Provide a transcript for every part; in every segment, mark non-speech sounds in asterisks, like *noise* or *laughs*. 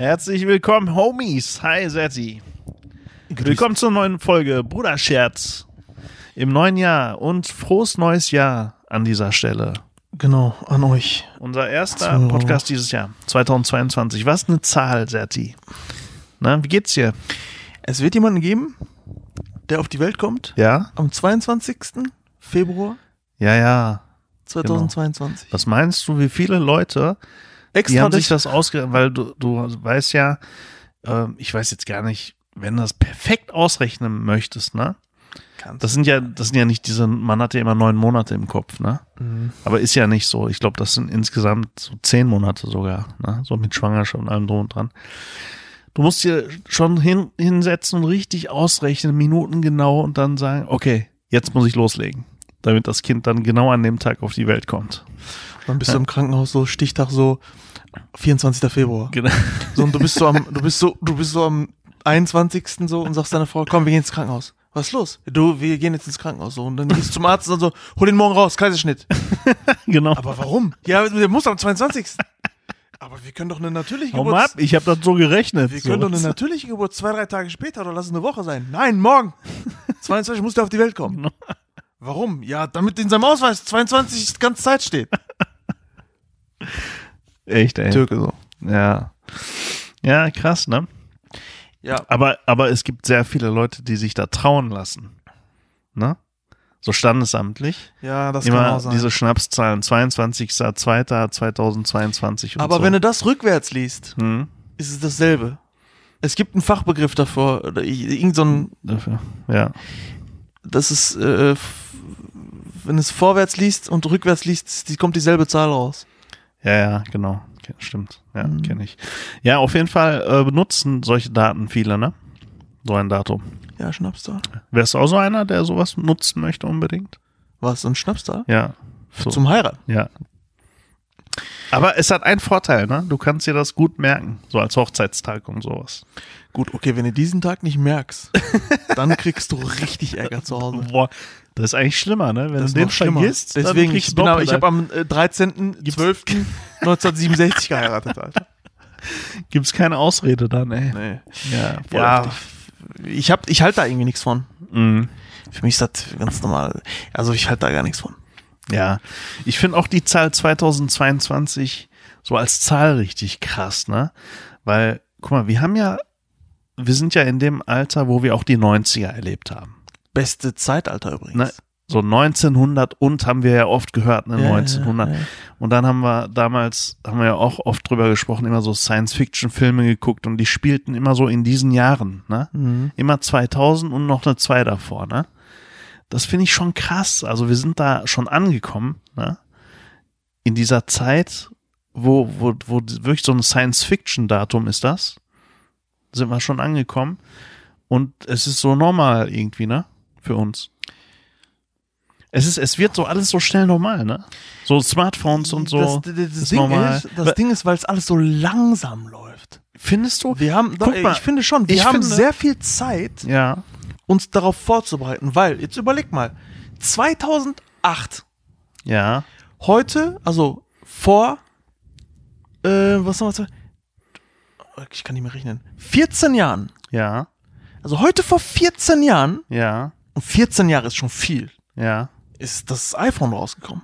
Herzlich willkommen, Homies. Hi, Setti. Willkommen zur neuen Folge Bruderscherz im neuen Jahr und frohes neues Jahr an dieser Stelle. Genau, an euch. Unser erster So. Podcast dieses Jahr, 2022. Was eine Zahl, Setti. Na, wie geht's dir? Es wird jemanden geben, der auf die Welt kommt Ja? am 22. Februar Ja, ja. 2022. Was meinst du, wie viele Leute, die Extra haben sich das ausgerechnet, weil du, du weißt ja, äh, ich weiß jetzt gar nicht, wenn du das perfekt ausrechnen möchtest, ne? kannst. Das sind ja, das sind ja nicht diese, man hat ja immer neun Monate im Kopf, ne? Mhm. Aber ist ja nicht so. Ich glaube, das sind insgesamt so zehn Monate sogar, ne? So mit Schwangerschaft und allem drum und dran. Du musst dir schon hin, hinsetzen und richtig ausrechnen, Minuten genau und dann sagen, okay, jetzt muss ich loslegen. Damit das Kind dann genau an dem Tag auf die Welt kommt. Dann bist du im Krankenhaus so Stichtag so 24. Februar. Genau. So und du bist so am du bist so du bist so am 21. so und sagst deiner Frau, komm, wir gehen ins Krankenhaus. Was ist los? Du, wir gehen jetzt ins Krankenhaus so und dann gehst du zum Arzt und so, hol den morgen raus, Kaiserschnitt. *laughs* genau. Aber warum? Ja, der muss am 22. Aber wir können doch eine natürliche Geburt. ab, ich habe das so gerechnet. Wir können doch eine So. natürliche Geburt zwei, drei Tage später oder lass es eine Woche sein. Nein, morgen. *laughs* 22 muss der auf die Welt kommen. Warum? Ja, damit in seinem Ausweis 22 die ganze Zeit steht. Echt, ey. Türke so. Ja. Ja, krass, ne? Ja. Aber, aber es gibt sehr viele Leute, die sich da trauen lassen. Ne? So standesamtlich. Ja, das kann Immer auch sein. diese Schnapszahlen. 22.02.2022 und Aber so. wenn du das rückwärts liest, hm, ist es dasselbe. Es gibt einen Fachbegriff davor, oder irgend so ein, dafür. Ja. das ist, äh, wenn es vorwärts liest und rückwärts liest, die kommt dieselbe Zahl raus. Ja, ja, genau. Stimmt. Ja, Mhm. kenne ich. Ja, auf jeden Fall äh, benutzen solche Daten viele, ne? So ein Datum. Ja, Schnapszahl. Wärst du auch so einer, der sowas nutzen möchte unbedingt? Was, so ein Schnapszahl? Ja. So. Zum Heiraten. Ja. Aber es hat einen Vorteil, ne? Du kannst dir das gut merken, so als Hochzeitstag und sowas. Gut, okay, wenn du diesen Tag nicht merkst, *laughs* dann kriegst du richtig Ärger zu Hause. Boah, das ist eigentlich schlimmer, ne? Wenn Das du den vergisst, Deswegen, ich, aber, ich habe am äh, 13.12.1967 geheiratet, Alter. *laughs* Gibt's keine Ausrede dann, ey. Nee. Ja, voll Ja, ich, hab, ich halte da irgendwie nichts von. Mhm. Für mich ist das ganz normal. Also ich halte da gar nichts von. Ja, ich finde auch die Zahl 2022 so als Zahl richtig krass, ne? Weil, guck mal, wir haben ja, wir sind ja in dem Alter, wo wir auch die 90er erlebt haben. Beste Zeitalter übrigens. Ne? So 1900 und haben wir ja oft gehört, ne? Ja, 1900. ja, ja. Und dann haben wir damals, haben wir ja auch oft drüber gesprochen, immer so Science-Fiction-Filme geguckt und die spielten immer so in diesen Jahren, ne? Mhm. Immer 2000 und noch eine 2 davor, ne? Das finde ich schon krass. Also wir sind da schon angekommen, ne? In dieser Zeit, wo, wo, wo wirklich so ein Science-Fiction-Datum ist das, sind wir schon angekommen. Und es ist so normal irgendwie, ne? Für uns. Es ist, es wird so alles so schnell normal, ne? So Smartphones und so. Das, das, das, ist Ding, normal. ist, das Ding ist, weil es alles so langsam läuft. Findest du? Wir haben, Guck doch, mal, ich finde schon, wir haben finde- sehr viel Zeit, Ja. uns darauf vorzubereiten, weil, jetzt überleg mal, 2008, Ja. heute, also vor, äh, was haben wir, ich kann nicht mehr rechnen, 14 Jahren, Ja. also heute vor 14 Jahren, Ja. Und 14 Jahre ist schon viel, Ja. ist das iPhone rausgekommen.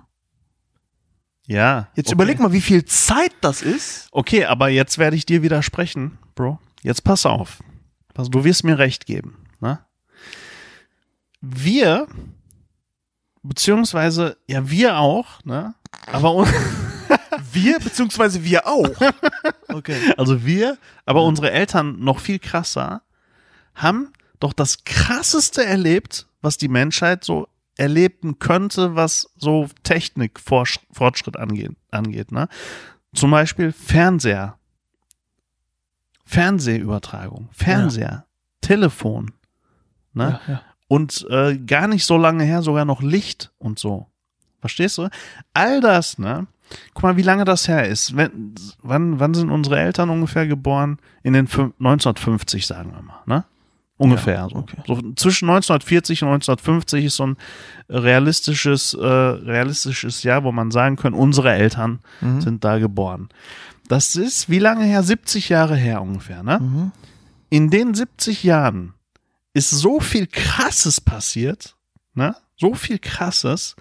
Ja. Jetzt okay. überleg mal, wie viel Zeit das ist. Okay, aber jetzt werde ich dir widersprechen, Bro. Jetzt pass auf. Pass, du wirst mir recht geben. Ne? Wir, beziehungsweise, ja, wir auch, ne? Aber un- *laughs* Wir, beziehungsweise wir auch. *laughs* Okay. also wir, aber unsere Eltern noch viel krasser, haben doch das krasseste erlebt, was die Menschheit so erleben könnte, was so Technikfortschritt angeht, angeht, ne? Zum Beispiel Fernseher. Fernsehübertragung, Fernseher, Telefon, ne? Ja, ja. Und äh, gar nicht so lange her sogar noch Licht und so. Verstehst du? All das, ne? Guck mal, wie lange das her ist. Wenn, wann, wann sind unsere Eltern ungefähr geboren? In den fün- 1950, sagen wir mal, ne? Ungefähr Ja, so. okay. so. Zwischen 1940 und 1950 ist so ein realistisches, äh, realistisches Jahr, wo man sagen kann, unsere Eltern Mhm. sind da geboren. Das ist wie lange her? 70 Jahre her ungefähr, ne? Mhm. In den 70 Jahren ist so viel Krasses passiert, ne? So viel Krasses.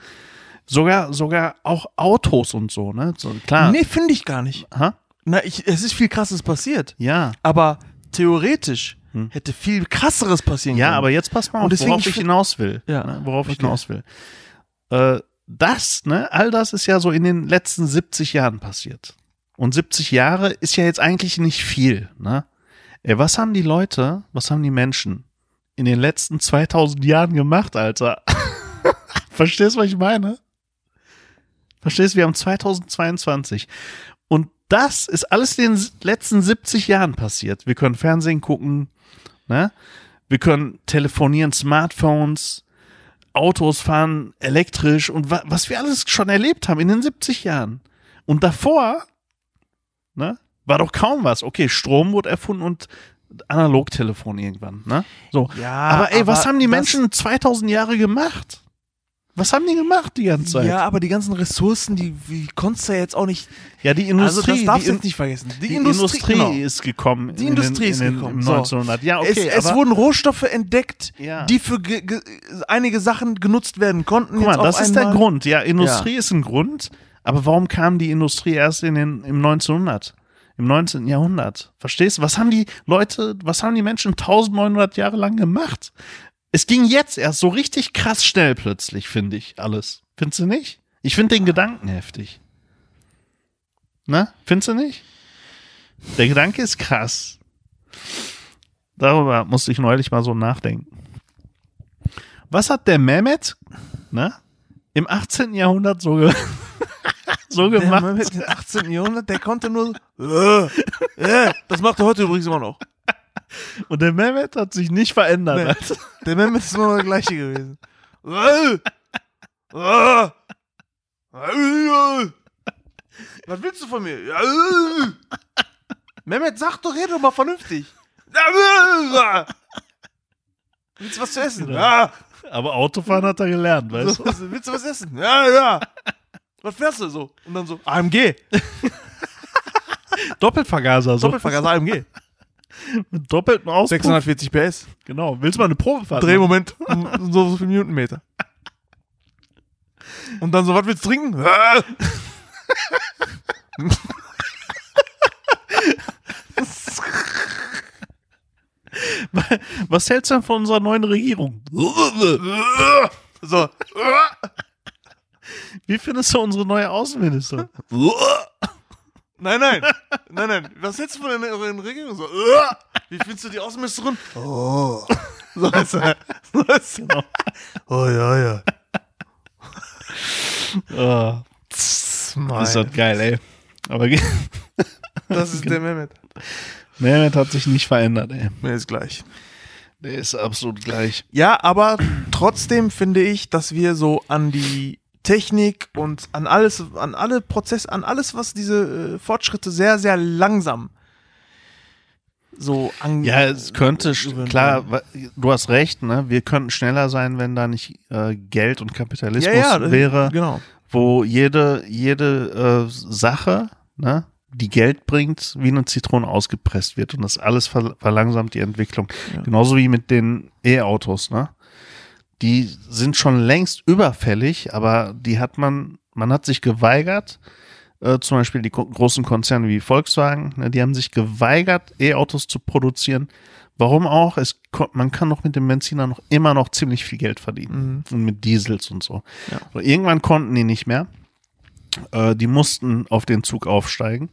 Sogar, sogar auch Autos und so, ne? So, klar. Nee, finde ich gar nicht. Ha? Na, ich, es ist viel krasses passiert. Ja. Aber theoretisch hätte viel krasseres passieren Hm. Ja, können. aber jetzt pass mal auf, Und deswegen, worauf ich ich hinaus will. Ja, Ne? Worauf ich okay. hinaus will. Äh, das, ne, all das ist ja so in den letzten 70 Jahren passiert. Und 70 Jahre ist ja jetzt eigentlich nicht viel, ne? Ey, was haben die Leute, was haben die Menschen in den letzten 2000 Jahren gemacht, Alter? *laughs* Verstehst du, was ich meine? Verstehst du, wir haben 2022. Und das ist alles in den letzten 70 Jahren passiert. Wir können Fernsehen gucken, ne? Wir können telefonieren, Smartphones, Autos fahren, elektrisch und wa was wir alles schon erlebt haben in den 70 Jahren. Und davor, ne, war doch kaum was. Okay, Strom wurde erfunden und Analogtelefon irgendwann, ne? So. Ja, aber ey, was aber haben die Menschen 2000 Jahre gemacht? Was haben die gemacht die ganze Zeit? Ja, aber die ganzen Ressourcen, die, wie konntest du ja jetzt auch nicht. Ja, die Also Industrie, das darfst du jetzt nicht vergessen. Die, die Industrie, Industrie, genau. ist gekommen. Die in Industrie den, ist den, gekommen. Im So. 1900. Ja, okay. es, es wurden Rohstoffe entdeckt, Ja. die für ge ge einige Sachen genutzt werden konnten. guck mal, das ist der. Grund. Ja, Industrie ist ein Grund. Aber warum kam die Industrie erst in den, im 1900? Im 19. Jahrhundert? Verstehst du? Was haben die Leute, was haben die Menschen 1900 Jahre lang gemacht? Es ging jetzt erst so richtig krass schnell plötzlich, finde ich, alles. Findest du nicht? Ich finde den Gedanken heftig. Ne? Findest du nicht? Der Gedanke ist krass. Darüber musste ich neulich mal so nachdenken. Was hat der Mehmet ne, im 18. Jahrhundert so, ge *laughs* so Der gemacht? Mann mit dem 18. Jahrhundert, der konnte nur. Äh, äh, das macht er heute übrigens immer noch. Und der Mehmet hat sich nicht verändert. Nee. Alter. Der Mehmet ist immer der gleiche gewesen. Was willst du von mir? Mehmet, sag doch, red doch mal vernünftig. Willst du was zu essen? Ja. Aber Autofahren hat er gelernt, weißt So, du? willst du was essen? Ja, ja. Was fährst du so? Und dann so, AMG. *laughs* Doppelvergaser, so Doppelvergaser AMG. Mit doppeltem Auspuff. 640 PS. Genau. Willst du mal eine Probefahrt? machen? Drehmoment so, so viele Newtonmeter. Und dann so, was willst du trinken? *laughs* *laughs* Was hältst du denn von unserer neuen Regierung? So. Wie findest du unsere neue Außenministerin? *laughs* Nein, nein. Nein, nein. Was hältst du von der euren Regierung? So. Wie findest du die Außenministerin? Oh. *laughs* So ist er. So ist er. Oh, ja, ja. oh, Mein. ist das geil, ey. Aber Das ist der Mehmet. Mehmet hat sich nicht verändert, ey. Mir ist gleich. Der ist absolut gleich. Ja, aber trotzdem finde ich, dass wir so an die Technik und an alles, an alle Prozesse, an alles, was diese äh, Fortschritte sehr, sehr langsam so an. Ja, es könnte, klar, du hast recht, ne? Wir könnten schneller sein, wenn da nicht äh, Geld und Kapitalismus ja, ja, wäre, Genau. wo jede, jede äh, Sache, ne, die Geld bringt, wie eine Zitrone ausgepresst wird und das alles ver verlangsamt die Entwicklung. Ja. Genauso wie mit den E-Autos, ne? Die sind schon längst überfällig, aber die hat man, man hat sich geweigert, äh, zum Beispiel die großen Konzerne wie Volkswagen, ne, die haben sich geweigert, E-Autos zu produzieren. Warum auch? Es, man kann doch mit dem Benziner noch immer noch ziemlich viel Geld verdienen. Und mit Diesels und so. Ja. So, irgendwann konnten die nicht mehr. Äh, die mussten auf den Zug aufsteigen.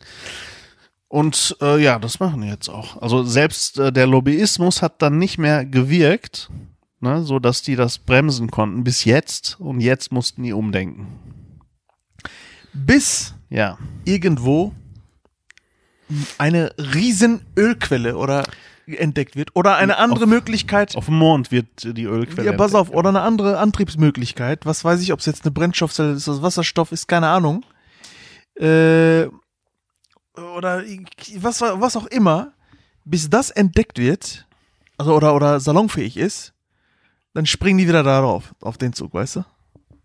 Und äh, ja, das machen die jetzt auch. Also selbst äh, der Lobbyismus hat dann nicht mehr gewirkt, ne, so dass die das bremsen konnten bis jetzt. Und jetzt mussten die umdenken. Bis Ja. irgendwo eine riesen Ölquelle oder entdeckt wird oder eine andere Auf- Möglichkeit. Auf dem Mond wird die Ölquelle. Ja, pass auf, oder eine andere Antriebsmöglichkeit. Was weiß ich, ob es jetzt eine Brennstoffzelle ist, Wasserstoff ist, keine Ahnung. Äh, oder was, was auch immer, bis das entdeckt wird, also oder, oder salonfähig ist, dann springen die wieder darauf, auf den Zug, weißt du?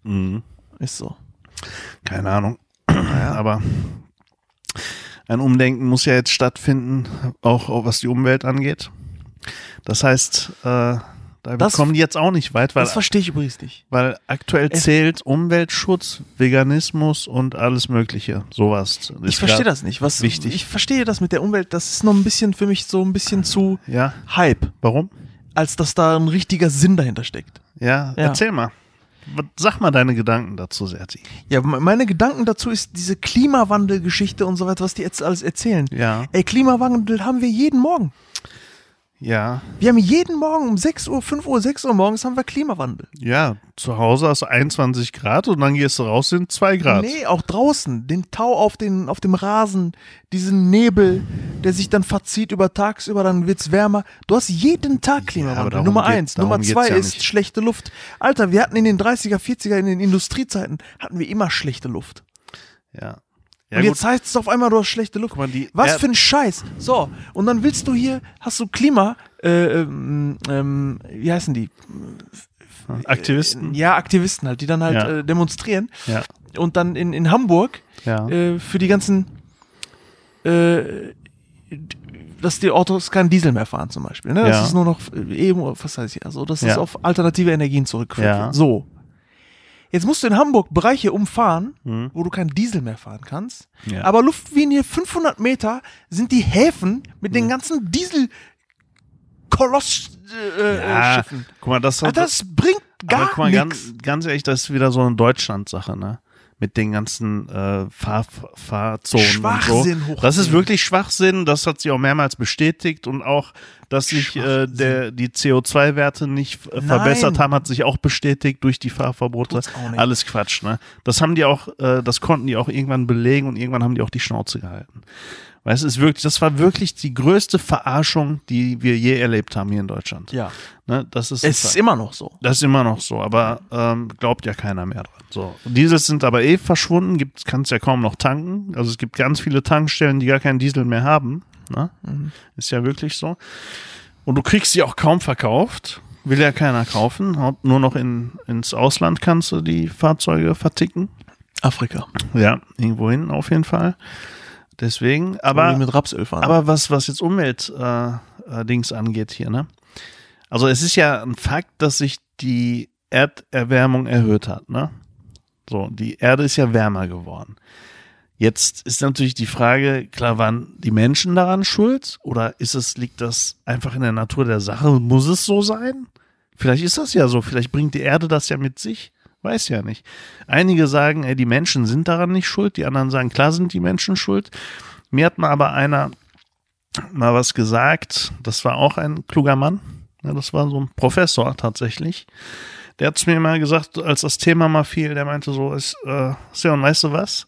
Mhm. Ist so. Keine Ahnung. Aber ein Umdenken muss ja jetzt stattfinden, auch, auch was die Umwelt angeht. Das heißt, äh, da Das- kommen die jetzt auch nicht weit, weil, Das verstehe ich übrigens nicht. weil aktuell Es- zählt Umweltschutz, Veganismus und alles Mögliche. Sowas. Ich verstehe das nicht. Was wichtig. Ich verstehe das mit der Umwelt. Das ist noch ein bisschen für mich so ein bisschen zu Ja, Hype, warum? Als dass da ein richtiger Sinn dahinter steckt. Ja, Ja. erzähl mal. Sag mal deine Gedanken dazu, Serti. Ja, me- meine Gedanken dazu ist diese Klimawandelgeschichte und so weiter, was die jetzt alles erzählen. Ja, Ey, Klimawandel haben wir jeden Morgen. Ja, Wir haben jeden Morgen um 6 Uhr, 5 Uhr, 6 Uhr morgens haben wir Klimawandel. ja. Zu Hause hast du 21 Grad und dann gehst du raus, sind 2 Grad. Nee, auch draußen. Den Tau auf, den, auf dem Rasen, diesen Nebel, der sich dann verzieht über tagsüber, dann wird's wärmer. Du hast jeden Tag Klimawandel. darum Nummer geht- eins. darum Nummer geht's zwei ja ist nicht. schlechte Luft. Alter, wir hatten in den 30er, 40er, in den Industriezeiten, hatten wir immer schlechte Luft. Ja. Ja, und gut. jetzt heißt es auf einmal, du hast schlechte Luft. Mal, die Was Erd- für ein Scheiß. So, und dann willst du hier, hast du Klima, äh, ähm, ähm, wie heißen die? Aktivisten. Ja, Aktivisten halt, die dann halt Ja. äh, demonstrieren. Ja, Und dann in, in Hamburg ja. äh, für die ganzen, äh, dass die Autos keinen Diesel mehr fahren zum Beispiel. Ne? Das Ja. ist nur noch äh, eben, was heißt ich, also dass es Ja. auf alternative Energien zurückführt. Ja. So. Jetzt musst du in Hamburg Bereiche umfahren, Hm. wo du keinen Diesel mehr fahren kannst. Ja. Aber Luftlinie 500 Meter sind die Häfen mit den ganzen Diesel Koloss äh, ja, äh, Schiffen. guck mal, das, Alter, das bringt gar nichts. ganz, ganz ehrlich, das ist wieder so eine Deutschland-Sache, ne? Mit den ganzen äh, Fahr Fahrzonen und so. Schwachsinn hoch Das ist wirklich Schwachsinn, das hat sie auch mehrmals bestätigt und auch, dass sich äh, der, die CO2-Werte nicht äh, verbessert haben, hat sich auch bestätigt durch die Fahrverbote. Alles Quatsch, ne? Das haben die auch, äh, das konnten die auch irgendwann belegen und irgendwann haben die auch die Schnauze gehalten. Weißt du, es ist wirklich, das war wirklich die größte Verarschung, die wir je erlebt haben hier in Deutschland. Ja, Ne? Das ist, es ist immer noch so. das ist immer noch so, aber ähm, glaubt ja keiner mehr dran. So. Diesels sind aber eh verschwunden, kannst ja kaum noch tanken. Also es gibt ganz viele Tankstellen, die gar keinen Diesel mehr haben. Ne? Ist ja wirklich so. Und du kriegst sie auch kaum verkauft. Will ja keiner kaufen. Nur noch in, ins Ausland kannst du die Fahrzeuge verticken. Afrika. Ja, irgendwo hin auf jeden Fall. Deswegen, aber, mit Rapsöl fahren. aber was, was jetzt Umwelt äh, äh, angeht hier, ne? Also es ist ja ein Fakt, dass sich die Erderwärmung erhöht hat, ne? So, die Erde ist ja wärmer geworden. Jetzt ist natürlich die Frage, klar, waren die Menschen daran schuld? Oder ist es, liegt das einfach in der Natur der Sache? Muss es so sein? Vielleicht ist das ja so. Vielleicht bringt die Erde das ja mit sich. Weiß ja nicht. Einige sagen, ey, die Menschen sind daran nicht schuld. Die anderen sagen, klar sind die Menschen schuld. Mir hat mal aber einer mal was gesagt. Das war auch ein kluger Mann. Ja, das war so ein Professor tatsächlich. Der hat es mir mal gesagt, als das Thema mal fiel, der meinte so, ist, äh, Sion, weißt du was?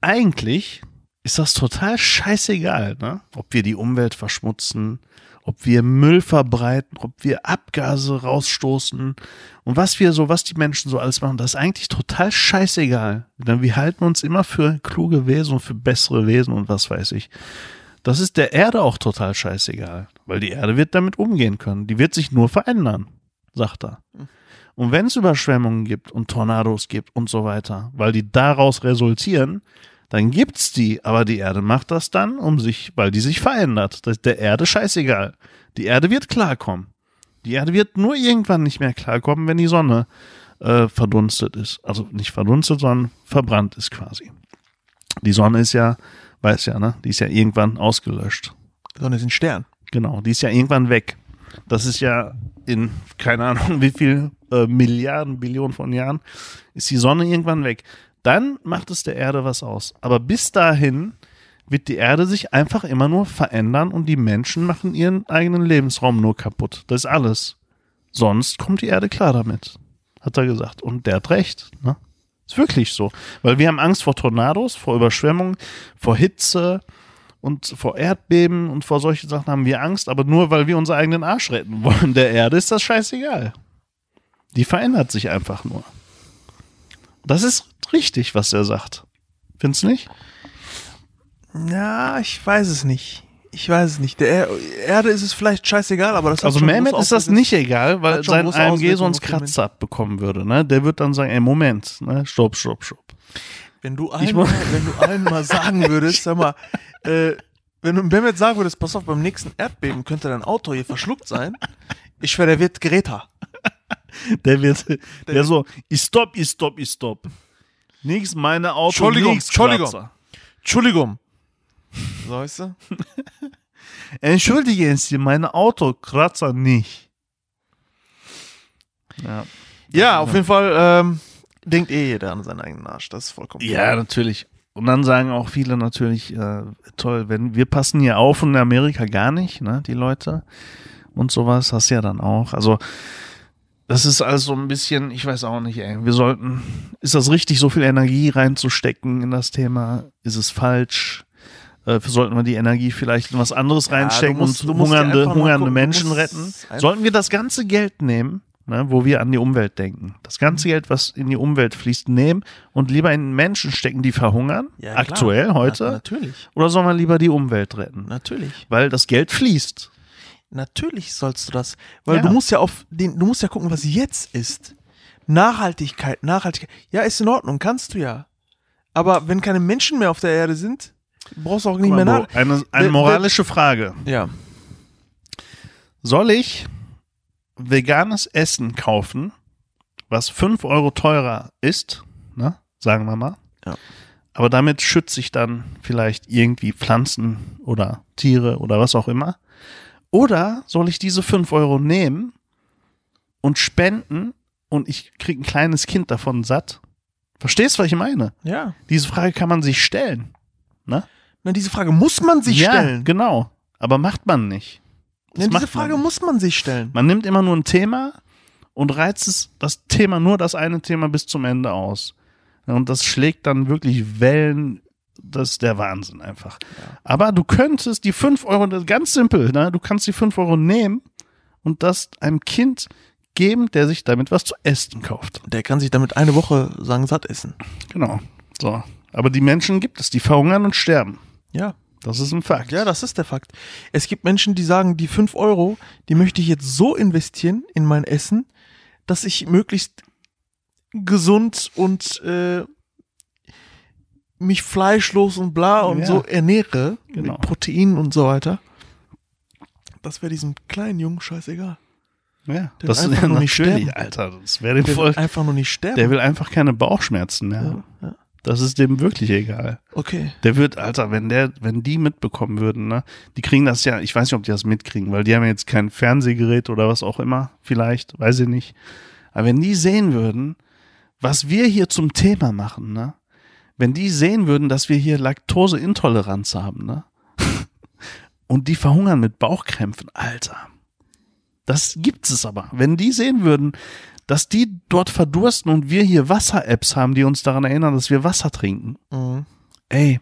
Eigentlich ist das total scheißegal, ne? Ob wir die Umwelt verschmutzen, ob wir Müll verbreiten, ob wir Abgase rausstoßen und was wir so, was die Menschen so alles machen, das ist eigentlich total scheißegal. Denn wir halten uns immer für kluge Wesen und für bessere Wesen und was weiß ich. Das ist der Erde auch total scheißegal, weil die Erde wird damit umgehen können. Die wird sich nur verändern, sagt er. Und wenn es Überschwemmungen gibt und Tornados gibt und so weiter, weil die daraus resultieren, dann gibt's die, aber die Erde macht das dann, um sich, weil die sich verändert. Das ist der Erde scheißegal. Die Erde wird klarkommen. Die Erde wird nur irgendwann nicht mehr klarkommen, wenn die Sonne äh, verdunstet ist. Also nicht verdunstet, sondern verbrannt ist quasi. Die Sonne ist ja, weiß ja, ne? Die ist ja irgendwann ausgelöscht. Sonne ist ein Stern. Genau, die ist ja irgendwann weg. Das ist ja in, keine Ahnung, *laughs* wie viel äh, Milliarden, Billionen von Jahren, ist die Sonne irgendwann weg. Dann macht es der Erde was aus. Aber bis dahin wird die Erde sich einfach immer nur verändern und die Menschen machen ihren eigenen Lebensraum nur kaputt. Das ist alles. Sonst kommt die Erde klar damit, hat er gesagt. Und der hat recht. Ne? Ist wirklich so. Weil wir haben Angst vor Tornados, vor Überschwemmungen, vor Hitze, und vor Erdbeben und vor solchen Sachen haben wir Angst, aber nur weil wir unseren eigenen Arsch retten wollen. Der Erde ist das scheißegal. Die verändert sich einfach nur. Das ist richtig, was er sagt. Findest du nicht? Ja, ich weiß es nicht. Ich weiß es nicht. Der er Erde ist es vielleicht scheißegal, aber das Also Mehmet ist das nicht egal, weil sein AMG sonst Kratzer abbekommen würde. Ne? Der wird dann sagen, ey, Moment, ne? stopp, stopp, stopp. Wenn du allen, mal, wenn du allen mal sagen würdest, sag mal, äh, wenn du Mehmet sagen würdest, pass auf, beim nächsten Erdbeben könnte dein Auto hier verschluckt sein, ich schwöre, der wird Greta. Der wird, der so, ich stopp, ich stopp, ich stopp. Nix meine Auto, Entschuldigung, nix Entschuldigung. Entschuldigung. So, weißt du? *laughs* Entschuldigen Sie, meine Auto Kratzer nicht. Ja. Ja, auf jeden Fall ähm, denkt eh jeder an seinen eigenen Arsch. Das ist vollkommen Ja, natürlich. Und dann sagen auch viele natürlich, äh, toll, wenn wir passen hier auf und in Amerika gar nicht, ne, die Leute und sowas, hast du ja dann auch. Also das ist also ein bisschen, ich weiß auch nicht, ey. Wir sollten, ist das richtig, so viel Energie reinzustecken in das Thema? Ist es falsch? Äh, sollten wir die Energie vielleicht in was anderes Ja, reinstecken musst- und hungernde, hungernde Menschen retten? Sollten wir das ganze Geld nehmen, ne, wo wir an die Umwelt denken, das ganze Geld, was in die Umwelt fließt, nehmen und lieber in Menschen stecken, die verhungern, Ja, aktuell, heute? Na, natürlich, Oder sollen wir lieber die Umwelt retten? natürlich. Weil das Geld fließt. Natürlich sollst du das. Weil Ja. du musst ja auf den, du musst ja gucken, was jetzt ist. Nachhaltigkeit, Nachhaltigkeit. Ja, ist in Ordnung, kannst du ja. Aber wenn keine Menschen mehr auf der Erde sind, brauchst du auch nicht mehr nach. Eine, eine moralische Frage. Ja. Soll ich veganes Essen kaufen, was 5 Euro teurer ist, ne? sagen wir mal. Ja. Aber damit schütze ich dann vielleicht irgendwie Pflanzen oder Tiere oder was auch immer. Oder soll ich diese 5 Euro nehmen und spenden und ich kriege ein kleines Kind davon satt? Verstehst du, was ich meine? Ja. Diese Frage kann man sich stellen. Ne? Na, diese Frage muss man sich ja, stellen. genau. Aber macht man nicht. Das Ja, diese Frage muss man sich stellen. Man nimmt immer nur ein Thema und reizt es, das Thema, nur das eine Thema bis zum Ende aus. Und das schlägt dann wirklich Wellen. Das ist der Wahnsinn einfach. Aber du könntest die 5 Euro, ganz simpel, ne? du kannst die 5 Euro nehmen und das einem Kind geben, der sich damit was zu essen kauft. Der kann sich damit eine Woche sagen, satt essen. Genau. So. Aber die Menschen gibt es, die verhungern und sterben. Ja. Das ist ein Fakt. Ja, das ist der Fakt. Es gibt Menschen, die sagen, die 5 Euro, die möchte ich jetzt so investieren in mein Essen, dass ich möglichst gesund und äh, mich fleischlos und bla und Ja. so ernähre, Genau. mit Proteinen und so weiter. Das wäre diesem kleinen Jungen scheißegal. ja. Der Das ist *laughs* einfach ja nur nicht sterben. Alter. Das wäre dem Der voll. will einfach nur nicht sterben. Der will einfach keine Bauchschmerzen mehr. ja, ja. Das ist dem wirklich egal. Okay. Der wird, Alter, wenn der, wenn die mitbekommen würden, ne, die kriegen das ja, ich weiß nicht, ob die das mitkriegen, weil die haben ja jetzt kein Fernsehgerät oder was auch immer, vielleicht, weiß ich nicht. Aber wenn die sehen würden, was wir hier zum Thema machen, ne, wenn die sehen würden, dass wir hier Laktoseintoleranz haben, ne, *laughs* und die verhungern mit Bauchkrämpfen, Alter. Das gibt es aber. Wenn die sehen würden, dass die dort verdursten und wir hier Wasser-Apps haben, die uns daran erinnern, dass wir Wasser trinken. Mhm. Ey,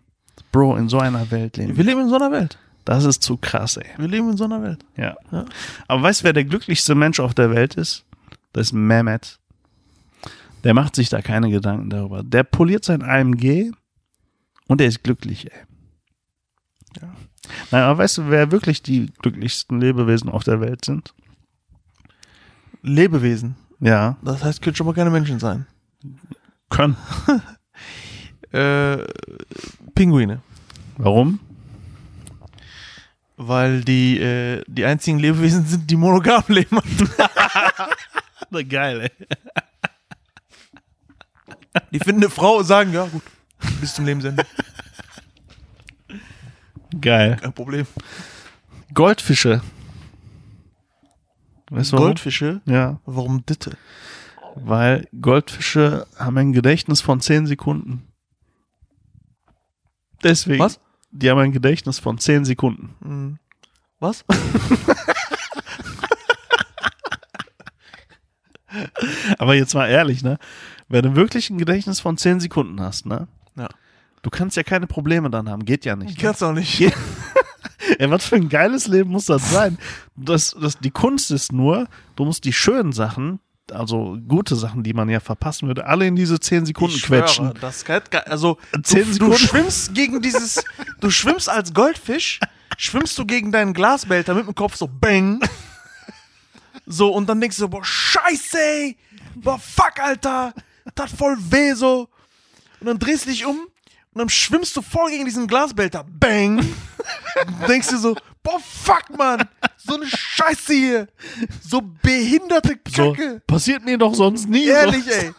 Bro, in so einer Welt leben. Wir leben in so einer Welt. Das ist zu krass, ey. Wir leben in so einer Welt. Ja. Ja. Aber weißt du, wer der glücklichste Mensch auf der Welt ist? Das ist Mehmet. Der macht sich da keine Gedanken darüber. Der poliert sein AMG und der ist glücklich, ey. Ja. Nein, aber weißt du, wer wirklich die glücklichsten Lebewesen auf der Welt sind? Lebewesen. Ja, Das heißt, können schon mal keine Menschen sein. können. *laughs* Äh, Pinguine. Warum? Weil die, äh, die einzigen Lebewesen sind, die monogam leben. *laughs* Geil, ey. Die finden eine Frau und sagen, ja gut, bis zum Lebensende. Geil. Kein Problem. Goldfische. Weißt du warum? Goldfische? Ja, Warum Ditte? weil Goldfische haben ein Gedächtnis von 10 Sekunden. Deswegen. Was? Die haben ein Gedächtnis von 10 Sekunden. Hm. Was? *laughs* Aber jetzt mal ehrlich, ne? Wenn du wirklich ein Gedächtnis von 10 Sekunden hast, ne? Ja. Du kannst ja keine Probleme dann haben. Geht ja nicht. Ne? Kannst auch nicht. *laughs* Ja. Ey, was für ein geiles Leben muss das sein? Das, das, die Kunst ist nur, du musst die schönen Sachen, also gute Sachen, die man ja verpassen würde, alle in diese 10 Sekunden Ich schwöre, quetschen. Das kann, also, Zehn du, du Sekunden. schwimmst gegen dieses, du schwimmst als Goldfisch, schwimmst du gegen deinen Glasbehälter mit dem Kopf so bang. So, und dann denkst du so, boah, scheiße, ey, boah, fuck, Alter, das hat voll weh so. und dann drehst du dich um und dann schwimmst du voll gegen diesen Glasbehälter. Bang! und denkst du so, boah, fuck, Mann! So eine Scheiße hier! So behinderte So, Kacke! passiert mir doch sonst nie. Ehrlich, so. ey!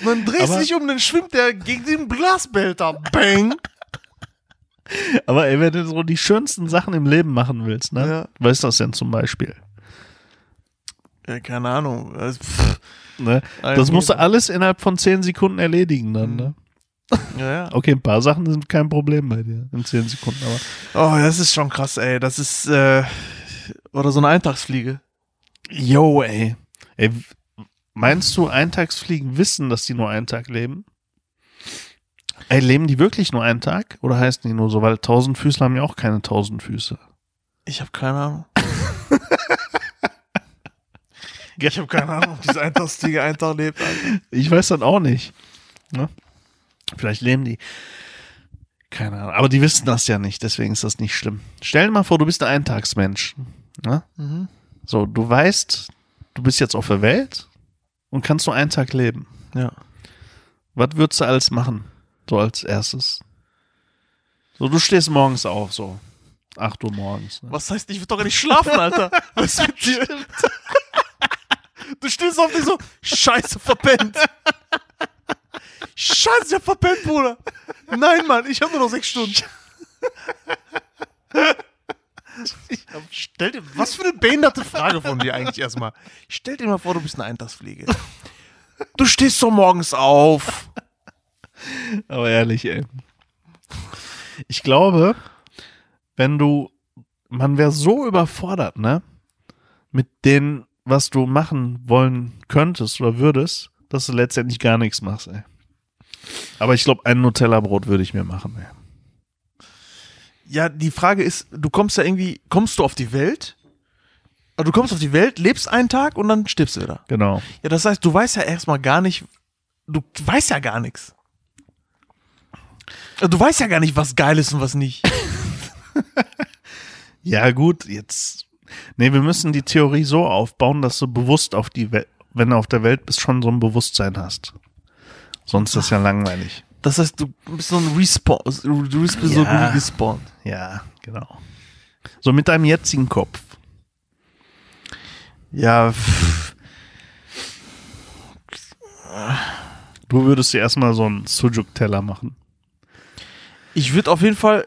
Und dann drehst du dich um, dann schwimmt der gegen den Glasbehälter. Bang! Aber ey, wenn du so die schönsten Sachen im Leben machen willst, ne? Ja. Was ist das denn zum Beispiel? Ja, keine Ahnung. Also, pff, Ne? Das musst du alles innerhalb von zehn Sekunden erledigen dann, ne? ja, ja. Okay, ein paar Sachen sind kein Problem bei dir in zehn Sekunden, aber. Oh, das ist schon krass, ey. Das ist, äh, oder so eine Eintagsfliege. Yo, ey. ey. Meinst du, Eintagsfliegen wissen, dass die nur einen Tag leben? Ey, leben die wirklich nur einen Tag? Oder heißen die nur so? Weil Tausendfüßler haben ja auch keine Tausendfüße. Ich habe keine Ahnung. *laughs* *laughs* ich habe keine Ahnung, ob diese Eintagsfliege einen Tag lebt. Alter. Ich weiß dann auch nicht. Ne? Vielleicht leben die. Keine Ahnung. Aber die wissen das ja nicht, deswegen ist das nicht schlimm. Stell dir mal vor, du bist ein Eintagsmensch. Ne? Mhm. So, du weißt, du bist jetzt auf der Welt und kannst nur einen Tag leben. Ja. Was würdest du alles machen? So als erstes. So, du stehst morgens auf, so. 8 Uhr morgens. Ne? Was heißt, ich will doch gar nicht schlafen, Alter? *laughs* Was mit dir? Du stehst auf dich so, scheiße, verpennt. Scheiße, ich hab verpennt, Bruder. Nein, Mann, ich hab nur noch sechs Stunden. Stell dir, was für eine behinderte Frage von dir eigentlich erstmal. Stell dir mal vor, du bist eine Eintagsfliege. Du stehst so morgens auf. Aber ehrlich, ey. Ich glaube, wenn du, man wäre so überfordert, ne? Mit dem, was du machen wollen könntest oder würdest, dass du letztendlich gar nichts machst, ey. Aber ich glaube, ein Nutella-Brot würde ich mir machen, ey. Ja, die Frage ist, du kommst ja irgendwie, kommst du auf die Welt? Also du kommst auf die Welt, lebst einen Tag und dann stirbst du wieder. Genau. Ja, das heißt, du weißt ja erstmal gar nicht, du weißt ja gar nichts. Also Du weißt ja gar nicht, was geil ist und was nicht. *laughs* Ja, gut, jetzt. Nee, wir müssen die Theorie so aufbauen, dass du bewusst auf die Welt, wenn du auf der Welt bist, schon so ein Bewusstsein hast. Sonst ist das ja langweilig. Das heißt, du bist so ein Respawn, du bist so Ja. gespawnt. Ja, genau. So mit deinem jetzigen Kopf. Ja, pff, Du würdest dir erstmal so einen Sujuk-Teller machen. ich würde auf jeden Fall,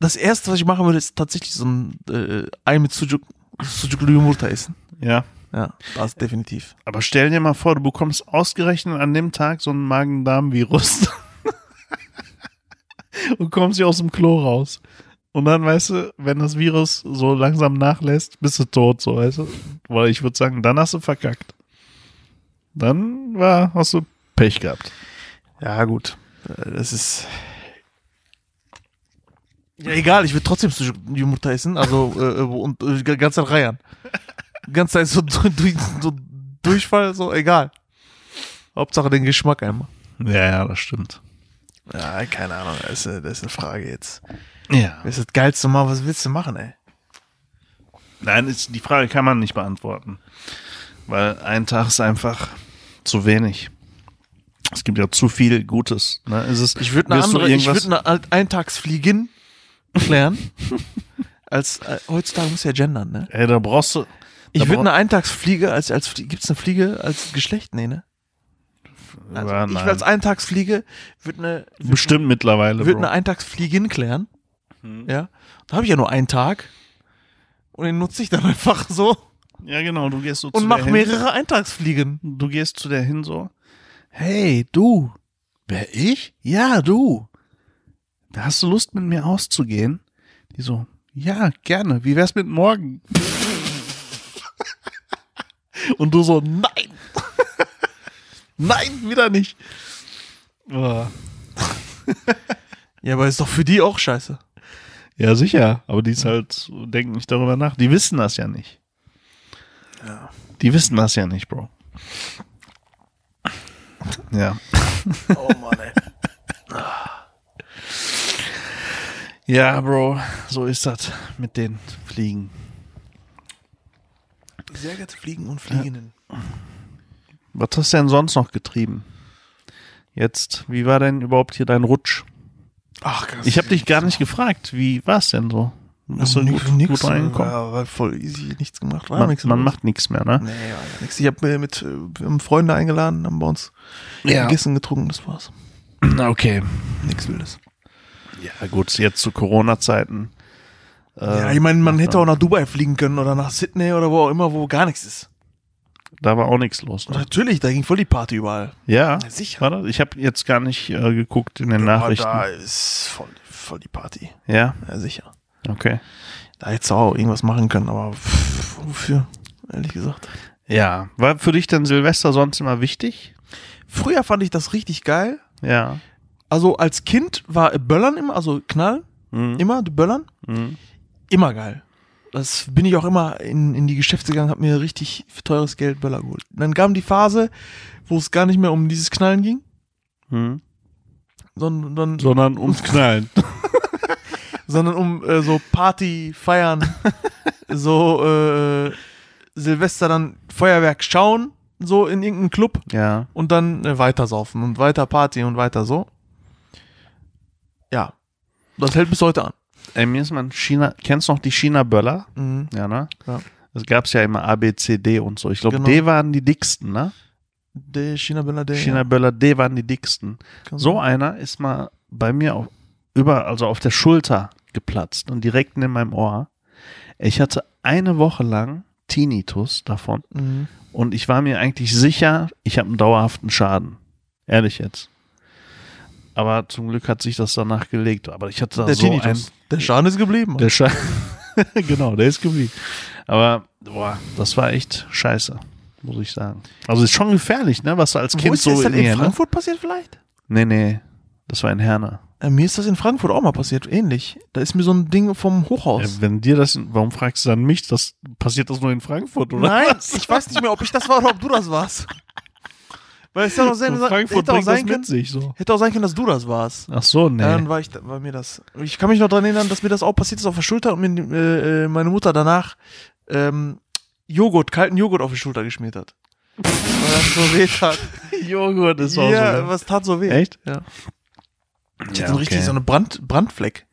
das erste, was ich machen würde, ist tatsächlich so ein äh, Ei mit Sujuk, Sujuk Ryumurta essen. Ja. Ja, das definitiv. Aber stell dir mal vor, du bekommst ausgerechnet an dem Tag so einen Magen-Darm-Virus. *laughs* und kommst hier aus dem Klo raus. Und dann, weißt du, wenn das Virus so langsam nachlässt, bist du tot, so, weißt du? Weil ich würde sagen, dann hast du verkackt. Dann war, hast du Pech gehabt. Ja, gut. Äh, Das ist. Ja, egal, ich würde trotzdem Sujuk Ryumurta essen, also äh, und äh, die ganze Zeit reiern. Die ganze Zeit so, durch, so Durchfall, so egal. Hauptsache den Geschmack einmal. Ja, ja, das stimmt. Ja, keine Ahnung, das ist, das ist eine Frage jetzt. Ja. Das ist das geilste Mal, was willst du machen, ey? Nein, ist, die Frage kann man nicht beantworten. Weil ein Tag ist einfach zu wenig. Es gibt ja zu viel Gutes. Ne? Ist es, Ich würde eine andere, ich würde eine Eintagsfliegin klären. *laughs* als äh, heutzutage muss ja gendern, ne? Ey, da brauchst du. Ich würde eine Eintagsfliege als als gibt's eine Fliege als Geschlecht, nee, ne? Also Ja, ich als Eintagsfliege würde eine würd, Bestimmt mittlerweile. würde eine Eintagsfliegin klären. Hm. Ja? Da habe ich ja nur einen Tag und den nutze ich dann einfach so Ja, genau. Du gehst so und mach mehrere Eintagsfliegen. Du gehst zu der hin so. Hey, du. Wer ich? Ja, du. Da hast du Lust mit mir auszugehen? Die so. Ja, gerne. Wie wär's mit morgen? *laughs* Und du so, nein. *laughs* nein, wieder nicht. Ja, aber ist doch für die auch scheiße. Ja, sicher. Aber die ist halt, denken nicht darüber nach. Die wissen das ja nicht. Ja. Die wissen das ja nicht, Bro. Ja. Oh Mann, ey. Ja, Bro. So ist das mit den Fliegen. Sehr geehrte Fliegen und Fliegenden. Was hast du denn sonst noch getrieben? Jetzt, wie war denn überhaupt hier dein Rutsch? Ach, krass. Ich habe dich gar nicht gefragt, wie war es denn so? Bist du nix, gut, nix, gut reingekommen? Ja, war voll easy, nichts gemacht. War Man, nix man macht nichts mehr, ne? Nee, war ja nix. Ich habe mit äh, Freunde eingeladen, haben bei uns gegessen, getrunken, das war's. Na, *clears throat* Okay. Nix Wildes. Ja, gut, jetzt zu Corona-Zeiten. äh, ja, ich meine, man hätte auch nach Dubai fliegen können oder nach Sydney oder wo auch immer, wo gar nichts ist. Da war auch nichts los. Ne? natürlich, da ging voll die Party überall. Ja, Ja, sicher. war das? Ich habe jetzt gar nicht äh, geguckt in den Aber Nachrichten. da ist voll, voll die Party. Ja, Ja, sicher. okay. Da hättest du auch irgendwas machen können, aber pff, wofür? Ehrlich gesagt. Ja, war für dich denn Silvester sonst immer wichtig? Früher fand ich das richtig geil. Ja. Also als Kind war Böllern immer, also Knall, Mhm. immer, die Böllern, Mhm. immer geil. Das bin ich auch immer in, in die Geschäfte gegangen, hab mir richtig für teures Geld Böller geholt. Und dann kam die Phase, wo es gar nicht mehr um dieses Knallen ging, Mhm. sondern, Sondern *laughs* ums Knallen. *laughs* sondern um äh, so Party, Feiern, *laughs* so äh, Silvester dann Feuerwerk schauen, so in irgendeinem Club ja. und dann äh, weiter saufen und weiter Party und weiter so. Ja, das hält bis heute an. Ey, mir ist man China, kennst du noch die China-Böller? Mhm. Ja, ne? Ja. Es gab's ja immer A, B, C, D und so. Ich glaube, Genau. D waren die dicksten, ne? Der China Bella Day. China-Böller D waren die dicksten. ja. So einer ist mal bei mir auf, über, also auf der Schulter geplatzt und direkt in meinem Ohr. Ich hatte eine Woche lang Tinnitus davon Mhm. und ich war mir eigentlich sicher, ich habe einen dauerhaften Schaden. Ehrlich jetzt. Aber zum Glück hat sich das danach gelegt. Aber ich hatte da Der so Tinnitus. Der Schaden ist geblieben. der Scha *laughs* genau, der ist geblieben. Aber boah, das war echt scheiße, muss ich sagen. Also ist schon gefährlich, ne, was du als Wo Kind ist so ist das in in ne? Frankfurt passiert vielleicht? Nee, nee, das war in Herne. Äh, mir ist das in Frankfurt auch mal passiert, ähnlich. Da ist mir so ein Ding vom Hochhaus. Ja, wenn dir das, warum fragst du dann mich? Das passiert das nur in Frankfurt, oder? Nein, was? ich weiß nicht mehr, ob ich das war oder ob du das warst. *laughs* Weil es hätte auch *laughs* sein, Frankfurt hätte auch sein können, sich so. hätte auch sein können, dass du das warst. Ach so, nee. Dann war ich, war mir das. Ich kann mich noch daran erinnern, dass mir das auch passiert ist auf der Schulter und mir äh, äh, meine Mutter danach ähm, Joghurt, kalten Joghurt auf die Schulter geschmiert hat. Weil das so weh tat. *laughs* Joghurt ist auch ja, so. was tat so weh? Echt? Ja. Ich Ja, hatte so richtig so eine Brand, Brandfleck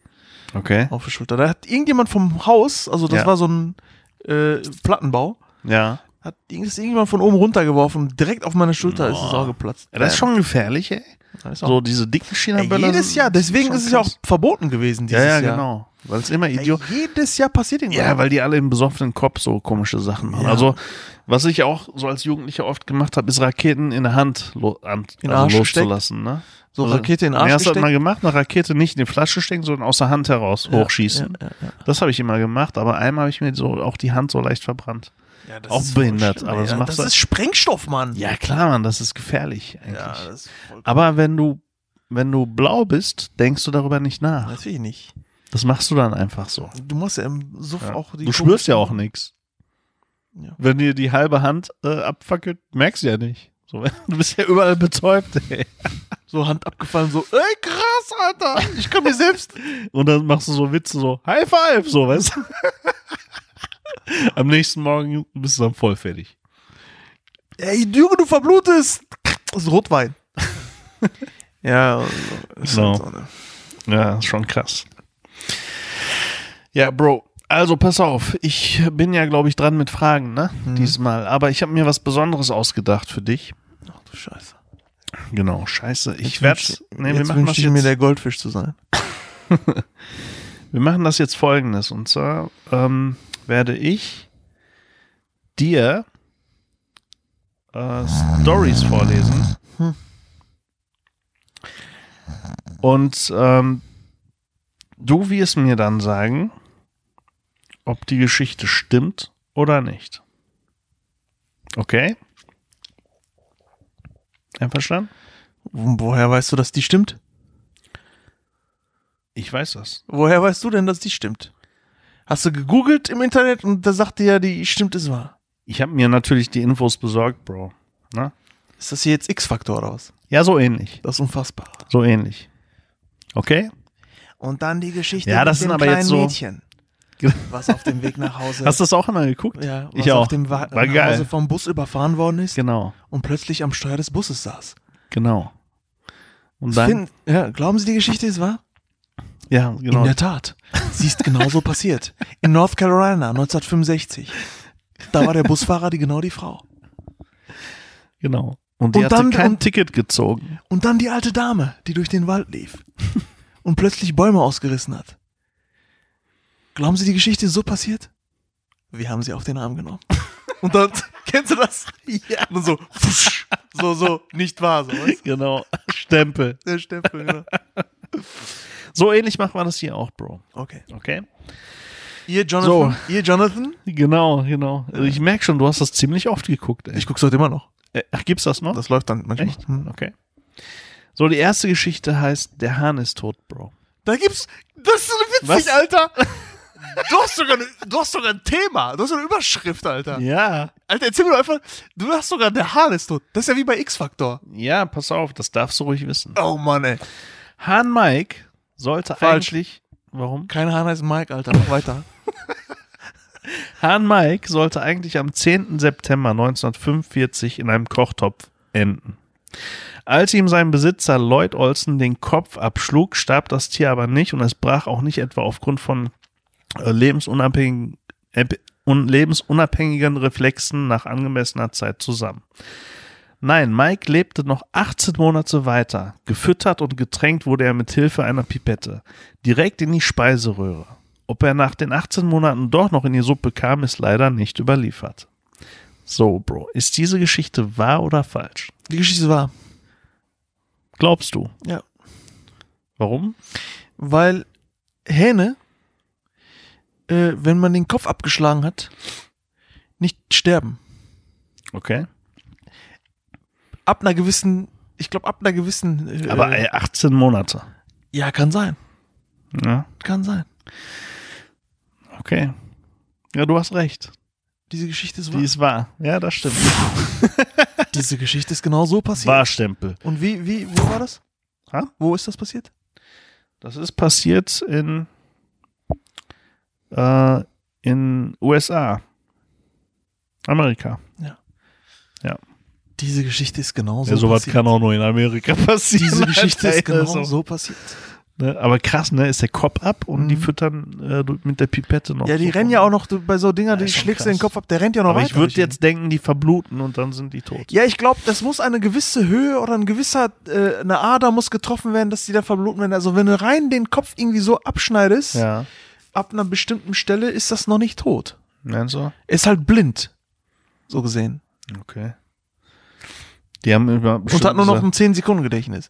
Okay. auf der Schulter. Da hat irgendjemand vom Haus, also das Ja. war so ein äh, Plattenbau, Ja. Hat ist irgendjemand von oben runtergeworfen direkt auf meine Schulter ist es Boah. auch geplatzt. ja. Das ist schon gefährlich, ey. Ja, So diese dicken Ey, China-Böller. jedes Jahr, deswegen ist es ja auch verboten gewesen Ja, dieses ja, Jahr. genau. Weil es immer Idiot. jedes Jahr passiert irgendwas. Ja, weil die alle im besoffenen Kopf so komische Sachen machen. Ja. Also, was ich auch so als Jugendlicher oft gemacht habe, ist Raketen in der Hand lo an, In also Arsch loszulassen. Ne? so Also, Rakete in den Arsch hast du gesteckt. mal gemacht? Eine Rakete nicht in die Flasche stecken, sondern aus der Hand heraus Ja, hochschießen. Ja, ja, ja. Das habe ich immer gemacht, aber einmal habe ich mir so auch die Hand so leicht verbrannt. Ja, das Auch behindert, schlimm, aber das ja, macht das ist Sprengstoff, Mann. Ja, klar, Mann, das ist gefährlich eigentlich. Ja, ist aber wenn du, wenn du blau bist, denkst du darüber nicht nach. Natürlich nicht. Das machst du dann einfach so. Du musst ja im Suff Ja. auch die Du spürst ja auch nichts. Wenn dir die halbe Hand äh, abfackelt, merkst du ja nicht. So, *laughs* du bist ja überall betäubt, ey. so Hand abgefallen, so, ey, krass, Alter. Ich kann mir selbst. Und dann machst du so Witze, so High Five, so, weißt du? *laughs* Am nächsten Morgen bist du dann voll fertig. Ey, Junge, du verblutest. Das ist Rotwein. *laughs* ja, ist Genau. halt so, ne? Ja, ist schon krass. Ja, Bro. Also pass auf, ich bin ja, glaube ich, dran mit Fragen, ne? Mhm. Diesmal. Aber ich habe mir was Besonderes ausgedacht für dich. Ach du Scheiße. Genau, scheiße. Ich werde. Nee, wir machen das ich mir jetzt. der Goldfisch zu sein. *laughs* Wir machen das jetzt folgendes. Und zwar ähm, werde ich dir äh, Stories vorlesen. Hm. Und ähm, du wirst mir dann sagen, ob die Geschichte stimmt oder nicht. Okay? Einverstanden? Wo- Woher weißt du, dass die stimmt? Ich weiß das. Woher weißt du denn, dass die stimmt? Hast du gegoogelt im Internet und da sagte ja, die stimmt, ist wahr. Ich habe mir natürlich die Infos besorgt, Bro. Na? Ist das hier jetzt X-Faktor was? Ja, so ähnlich. Das ist unfassbar. So ähnlich. Okay? Und dann die Geschichte Ja, das sind aber jetzt so- Mädchen, *laughs* was auf dem Weg nach Hause, Hast du das auch einmal geguckt? ja, was Ich auch. auf dem Wa War nach Hause vom Bus überfahren worden ist Genau, und plötzlich am Steuer des Busses saß. genau. Und dann, Finden, ja, glauben Sie, die Geschichte ist wahr? Ja, In genau. der Tat. Sie ist genauso *laughs* passiert. In North Carolina 1965. Da war der Busfahrer die genau die Frau. Genau. Und die Und hatte dann- kein und- Ticket gezogen. Und dann die alte Dame, die durch den Wald lief *laughs* und plötzlich Bäume ausgerissen hat. Glauben Sie, die Geschichte ist so passiert? Wir haben sie auf den Arm genommen. *laughs* Und dann, kennst du das? Ja. Und so, fusch, so, so, nicht wahr, so, weißt? Genau. Stempel. Der Stempel, genau. So ähnlich machen wir das hier auch, Bro. Okay. Okay? Ihr Jonathan, ihr Jonathan? Genau, genau. Also ich merke schon, du hast das ziemlich oft geguckt, ey. Ich guck's heute immer noch. Äh, Ach, gibt's das noch? Das läuft dann manchmal. Echt? Hm. Okay. So, die erste Geschichte heißt Der Hahn ist tot, Bro. Da gibt's, das ist so witzig, Was? Alter. *laughs* Du hast, sogar, du hast sogar ein Thema, du hast so eine Überschrift, Alter. Ja. Alter, erzähl mir doch einfach, du hast sogar, der Hahn ist tot. Das ist ja wie bei X-Factor. Ja, pass auf, das darfst du ruhig wissen. Oh Mann, ey. Hahn Mike sollte Falsch. eigentlich. Warum? Kein Hahn heißt Mike, Alter, mach weiter. *laughs* Hahn Mike sollte eigentlich am 10. September 1945 in einem Kochtopf enden. Als ihm sein Besitzer Lloyd Olson den Kopf abschlug, starb das Tier aber nicht und es brach auch nicht etwa aufgrund von äh, lebensunabhängigen, äh, un lebensunabhängigen Reflexen nach angemessener Zeit zusammen. Nein, Mike lebte noch 18 Monate weiter. Gefüttert und getränkt wurde er mit Hilfe einer Pipette direkt in die Speiseröhre. Ob er nach den 18 Monaten doch noch in die Suppe kam, ist leider nicht überliefert. So, Bro, ist diese Geschichte wahr oder falsch? Die Geschichte war, Glaubst du? ja, Warum? weil Hähne, äh, wenn man den Kopf abgeschlagen hat, nicht sterben. Okay. Ab einer gewissen, ich glaube, ab einer gewissen. Äh, Aber ey, 18 Monate. ja, kann sein, Ja, kann sein. okay. Ja, du hast recht. Diese Geschichte ist wahr. Die ist wahr. Ja, das stimmt. *laughs* Diese Geschichte ist genau so passiert. Wahrstempel. Und wie, wie, wo war das? Ha? Wo ist das passiert? Das ist passiert in, äh, in USA. Amerika. Diese Geschichte ist genau so ja, sowas passiert. kann auch nur in Amerika passieren. Diese Geschichte ist genau so. so passiert. Ne? Aber krass, ne? Ist der Kopf ab und Mhm. die füttern äh, mit der Pipette noch. Ja, die so rennen ja auch noch bei so Dinger, Ja, die schlägst du den. Kopf ab, der rennt ja noch Aber weiter. ich würde jetzt denken, die verbluten und dann sind die tot. Ja, ich glaube, das muss eine gewisse Höhe oder ein gewisser, äh, eine Ader muss getroffen werden, dass die da verbluten werden. Also wenn du rein den Kopf irgendwie so abschneidest, Ja. ab einer bestimmten Stelle ist das noch nicht tot. Du? Er ist halt blind. So gesehen. Okay. Die haben immer Und hat nur noch ein 10 Sekunden Gedächtnis.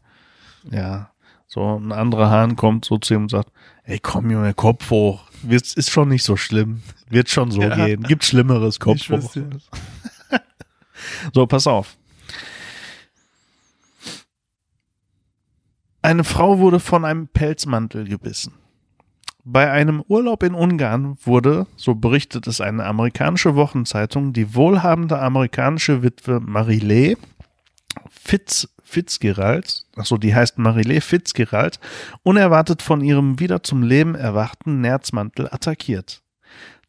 Ja. So ein anderer Hahn kommt so zu ihm und sagt, ey komm Junge, Kopf hoch. Wird, ist schon nicht so schlimm. Wird schon so Ja. gehen. Gibt Schlimmeres, Kopf hoch. *laughs* So, pass auf. Eine Frau wurde von einem Pelzmantel gebissen. Bei einem Urlaub in Ungarn wurde, so berichtet es eine amerikanische Wochenzeitung, die wohlhabende amerikanische Witwe Marilé Fitz, Fitzgerald, achso, die heißt Marilé Fitzgerald, unerwartet von ihrem wieder zum Leben erwachten Nerzmantel attackiert.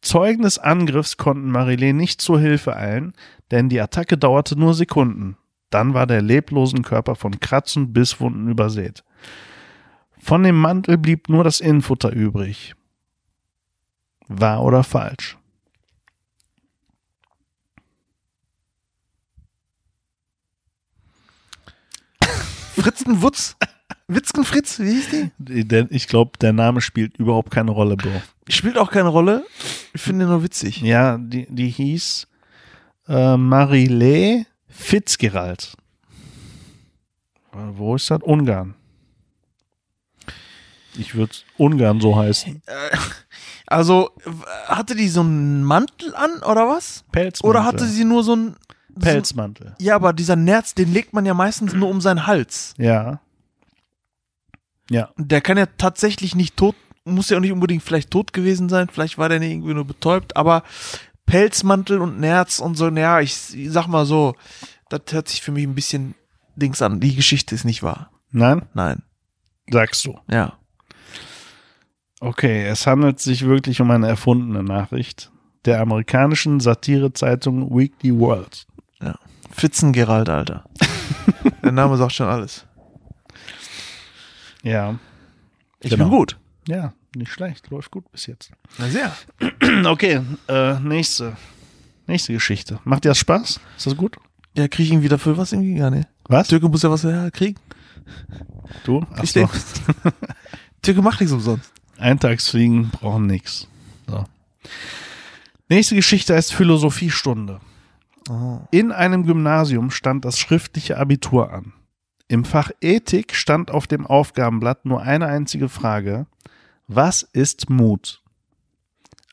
Zeugen des Angriffs konnten Marilé nicht zur Hilfe eilen, denn die Attacke dauerte nur Sekunden. Dann war der leblosen Körper von Kratzen, Bisswunden übersät. Von dem Mantel blieb nur das Innenfutter übrig. Wahr oder falsch? Fritzen Wutz. Witzken Fritz, wie hieß die? Denn ich glaube, der Name spielt überhaupt keine Rolle, Bro. Spielt auch keine Rolle. Ich finde ihn nur witzig. Ja, die, die hieß äh, Marilé Fitzgerald. Äh, Wo ist das? Ungarn. Ich würde Ungarn so heißen. Also, w- hatte die so einen Mantel an oder was? Pelzmantel. Oder hatte sie nur so einen. Pelzmantel. Ja, aber dieser Nerz, den legt man ja meistens nur um seinen Hals. Ja. Ja. Und Der kann ja tatsächlich nicht tot, muss ja auch nicht unbedingt vielleicht tot gewesen sein, vielleicht war der nicht irgendwie nur betäubt, aber Pelzmantel und Nerz und so, naja, ich, ich sag mal so, das hört sich für mich ein bisschen Dings an. Die Geschichte ist nicht wahr. Nein? Nein. Sagst du. Ja. Okay, es handelt sich wirklich um eine erfundene Nachricht der amerikanischen Satirezeitung Weekly World. Fitzengerald, Alter. *laughs* Der Name sagt schon alles. Ja. Ich Genau. bin gut. Ja, nicht schlecht. Läuft gut bis jetzt. Na sehr. *clears throat* Okay, äh, nächste. Nächste Geschichte. Macht dir das Spaß? Ist das gut? Ja, krieg ich irgendwie dafür was irgendwie? Ja, ne. Was? Türke muss ja was ja, kriegen. Du? Ach Ich so. denk- *laughs* Türke macht nichts umsonst. Eintagsfliegen brauchen nix. So. Nächste Geschichte heißt Philosophiestunde. In einem Gymnasium stand das schriftliche Abitur an. Im Fach Ethik stand auf dem Aufgabenblatt nur eine einzige Frage. Was ist Mut?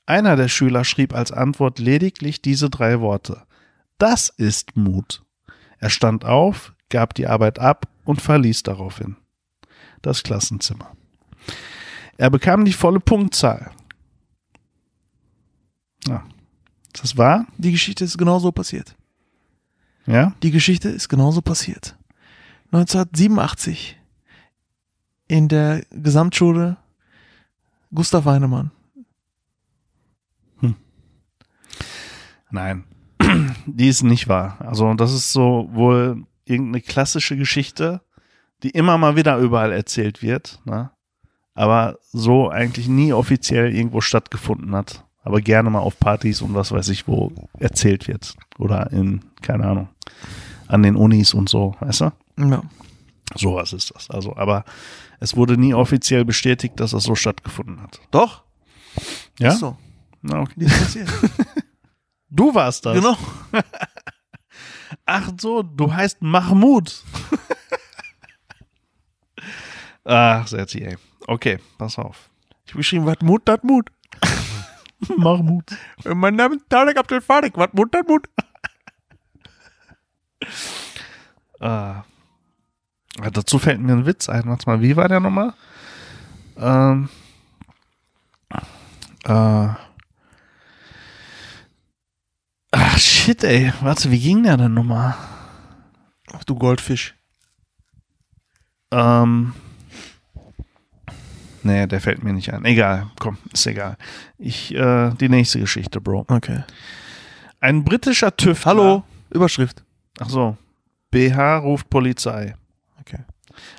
Einer der Schüler schrieb als Antwort lediglich diese drei Worte. Das ist Mut. Er stand auf, gab die Arbeit ab und verließ daraufhin das Klassenzimmer. Er bekam die volle Punktzahl. Ja. Ist das wahr? Die Geschichte ist genauso passiert. Ja? Die Geschichte ist genauso passiert. 1987 in der Gesamtschule Gustav Heinemann. Nein. *clears throat* Die ist nicht wahr. Also, das ist so wohl irgendeine klassische Geschichte, die immer mal wieder überall erzählt wird, ne? aber so eigentlich nie offiziell irgendwo stattgefunden hat. Aber gerne mal auf Partys und was weiß ich wo erzählt wird. Oder in, keine Ahnung, an den Unis und so, weißt du? Ja. Sowas ist das. Also, aber es wurde nie offiziell bestätigt, dass das so stattgefunden hat. Doch, Ja? ist so. Na, okay. *laughs* Du warst das. genau. *laughs* Ach so, du heißt Mahmoud. *laughs* Ach, Serti, ey. Okay, pass auf. Ich habe geschrieben, was Mut, dat Mut. Mahmoud. Mein Name ist Tarek Abdel Farik, was Mut, Mut. Ah. Ja, dazu fällt mir ein Witz ein. Warte mal, wie war der nochmal? Ähm. Äh. Ach, shit, ey. Warte, wie ging der denn nochmal? Ach du Goldfisch. Ähm. Nee, der fällt mir nicht ein. Egal, komm, ist egal. Ich, äh, die nächste Geschichte, Bro. Okay. Ein britischer TÜV. Hallo, Überschrift. Ach so. BH ruft Polizei. Okay.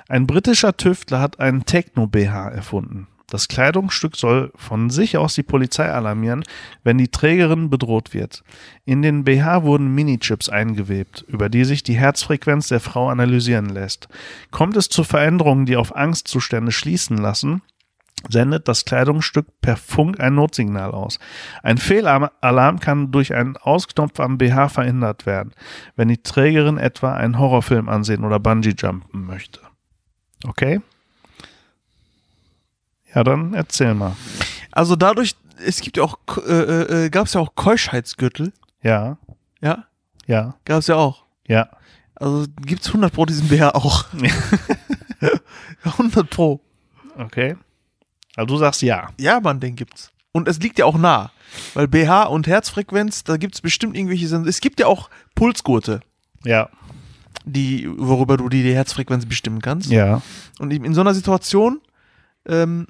Ein britischer Tüftler hat einen Techno-BH erfunden. Das Kleidungsstück soll von sich aus die Polizei alarmieren, wenn die Trägerin bedroht wird. In den BH wurden Minichips eingewebt, über die sich die Herzfrequenz der Frau analysieren lässt. Kommt es zu Veränderungen, die auf Angstzustände schließen lassen, sendet das Kleidungsstück per Funk ein Notsignal aus. Ein Fehlalarm kann durch einen Ausknopf am BH verhindert werden, wenn die Trägerin etwa einen Horrorfilm ansehen oder Bungee-Jumpen möchte. Okay? Ja, dann erzähl mal. Also dadurch, es gibt ja auch, äh, äh, gab es ja auch Keuschheitsgürtel. Ja, Ja, ja, gab es ja auch. ja. Also gibt's 100 pro diesen BH auch. *laughs* *laughs* 100 pro. Okay. Also du sagst ja. Ja, Mann, den gibt's. Und es liegt ja auch nah. Weil BH und Herzfrequenz, da gibt's bestimmt irgendwelche Sens Es gibt ja auch Pulsgurte, Ja, die, worüber du die, die Herzfrequenz bestimmen kannst. ja. Und in in so einer Situation, ähm,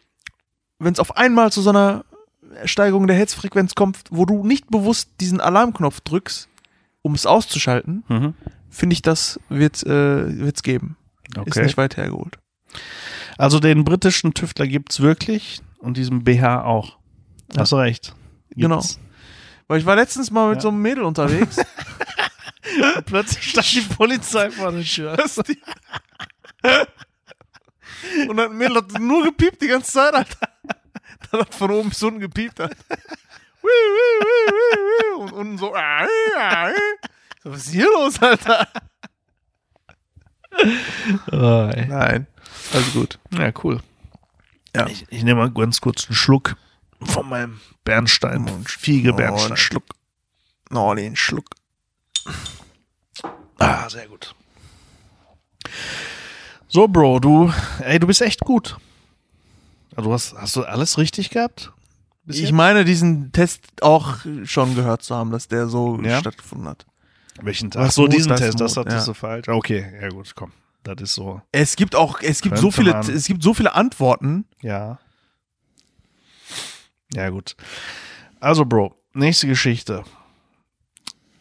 wenn es auf einmal zu so einer Steigerung der Herzfrequenz kommt, wo du nicht bewusst diesen Alarmknopf drückst, um es auszuschalten, Mhm. finde ich, das wird äh, wird's geben. Ist Okay. nicht weit hergeholt. Also den britischen Tüftler gibt's wirklich und diesen BH auch. Hast du recht. Genau. Gibt's. Weil ich war letztens mal mit Ja. so einem Mädel unterwegs. *laughs* Und plötzlich stand die Polizei vor der Tür. *laughs* Und dann Mädel hat nur gepiept die ganze Zeit, Alter. Dann hat von oben bis unten gepiept, Alter. Und unten so. ah, ah, ah. So, Was ist hier los, Alter? Oh. Nein. Also gut. Ja, cool. Ja. Ich, ich nehme mal ganz kurz einen Schluck von meinem Bernstein. Fiege Oh, Bernstein. einen Schluck. Oh, den Schluck. Ah, sehr gut. So, Bro, du, ey, du bist echt gut. Also, hast, hast du alles richtig gehabt? Ich meine, diesen Test auch schon gehört zu haben, dass der so Ja? stattgefunden hat. Welchen Tag? Was Ach so, diesen das Test, das hattest ja. du falsch. Okay, ja gut, komm. Das ist so, Es gibt auch, es gibt so viele, man. es gibt so viele Antworten. ja. Ja, gut. Also, Bro, nächste Geschichte.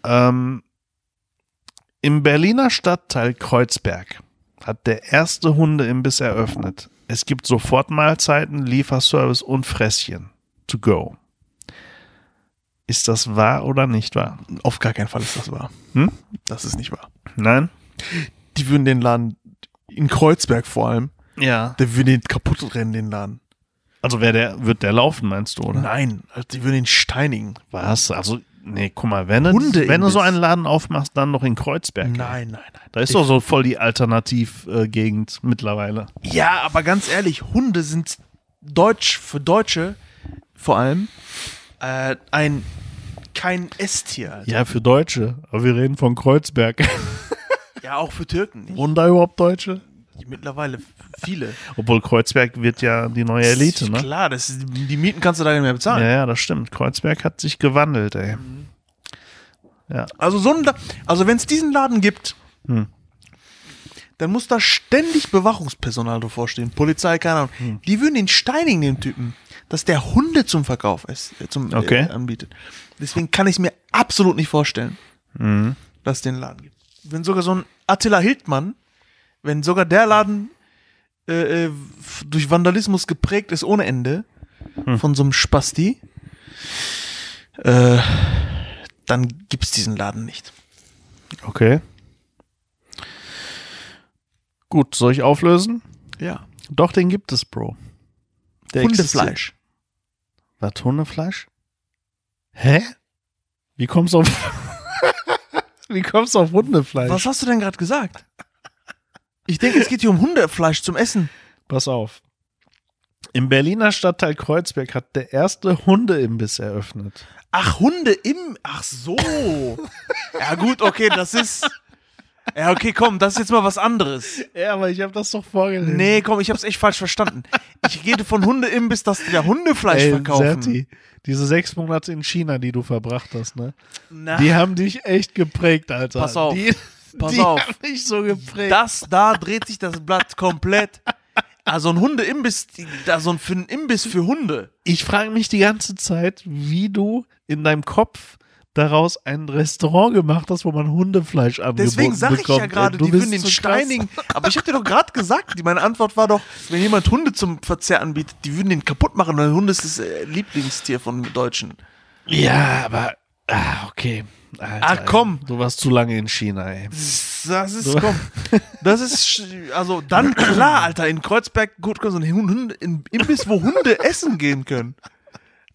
Ähm, Im Berliner Stadtteil Kreuzberg hat der erste Hundeimbiss eröffnet. Es gibt Sofortmahlzeiten, Lieferservice und Fresschen. To go. Ist das wahr oder nicht wahr? Auf gar keinen Fall ist das wahr. Hm? Das ist nicht wahr. Nein? Die würden den Laden, in Kreuzberg vor allem, Ja. der würde den kaputt rennen, den Laden. Also wer der, wird der laufen, meinst du, oder? Nein, also die würden ihn steinigen. Was? Also, nee, guck mal, wenn du, Hundeimbiss. wenn du so einen Laden aufmachst, dann doch in Kreuzberg. Nein, nein, nein. Da ist doch so voll die Alternativgegend mittlerweile. Ja, aber ganz ehrlich, Hunde sind Deutsch, für Deutsche vor allem, äh, ein, kein Esstier. Alter. Ja, für Deutsche. Aber wir reden von Kreuzberg. Ja, auch für Türken nicht. Wohnen da überhaupt Deutsche? Mittlerweile viele. Obwohl Kreuzberg wird ja die neue Elite, ne? Klar, das ist, die Mieten kannst du da nicht mehr Ja, bezahlen. ja, das stimmt. Kreuzberg hat sich gewandelt, ey. Also so ein, La- also wenn es diesen Laden gibt, Hm. Dann muss da ständig Bewachungspersonal davor stehen, Polizei, keine Ahnung. Hm. Die würden den steinigen, den Typen, dass der Hunde zum Verkauf ist, äh, zum Okay. äh, anbietet. Deswegen kann ich es mir absolut nicht vorstellen, Mhm. dass es den Laden gibt. Wenn sogar so ein Attila Hildmann, wenn sogar der Laden äh, äh, durch Vandalismus geprägt ist ohne Ende, Hm. von so einem Spasti, äh, dann gibt es diesen Laden nicht. Okay. Gut, soll ich auflösen? Ja. Doch, den gibt es, Bro. Der Hundefleisch. Was, Hundefleisch? Hä? Wie kommst du auf... *laughs* Wie kommst du auf Hundefleisch? Was hast du denn gerade gesagt? Ich denke, es geht hier um Hundefleisch zum Essen. Pass auf. Im Berliner Stadtteil Kreuzberg hat der erste Hundeimbiss eröffnet. Ach, Hunde im. Ach so. *laughs* Ja, gut, okay, das ist. Ja, okay, komm, das ist jetzt mal was anderes. Ja, aber ich habe das doch vorgelesen. Nee, komm, ich hab's echt falsch verstanden. Ich rede von Hundeimbiss, dass die da Hundefleisch Ey, verkaufen. Serti, diese sechs Monate in China, die du verbracht hast, ne? Na, Die haben dich echt geprägt, Alter. Pass auf, Die, pass die auf. haben dich so geprägt. das, da dreht sich das Blatt komplett. Also ein Hundeimbiss, da so ein für einen Imbiss für Hunde. ich frage mich die ganze Zeit, wie du in deinem Kopf daraus ein Restaurant gemacht hast, wo man Hundefleisch angeboten Deswegen sage ich ja gerade, die würden den so steinigen. *laughs* Aber ich habe dir doch gerade gesagt, die, meine Antwort war doch, wenn jemand Hunde zum Verzehr anbietet, die würden den kaputt machen, weil Hunde ist das äh, Lieblingstier von Deutschen. Ja, aber ah, okay. Alter, Ah, komm. ey, Du warst zu lange in China, ey. Das ist, komm, das ist, also dann klar, Alter, in Kreuzberg, gut, so ein Hunde, in Imbiss, wo Hunde essen gehen können.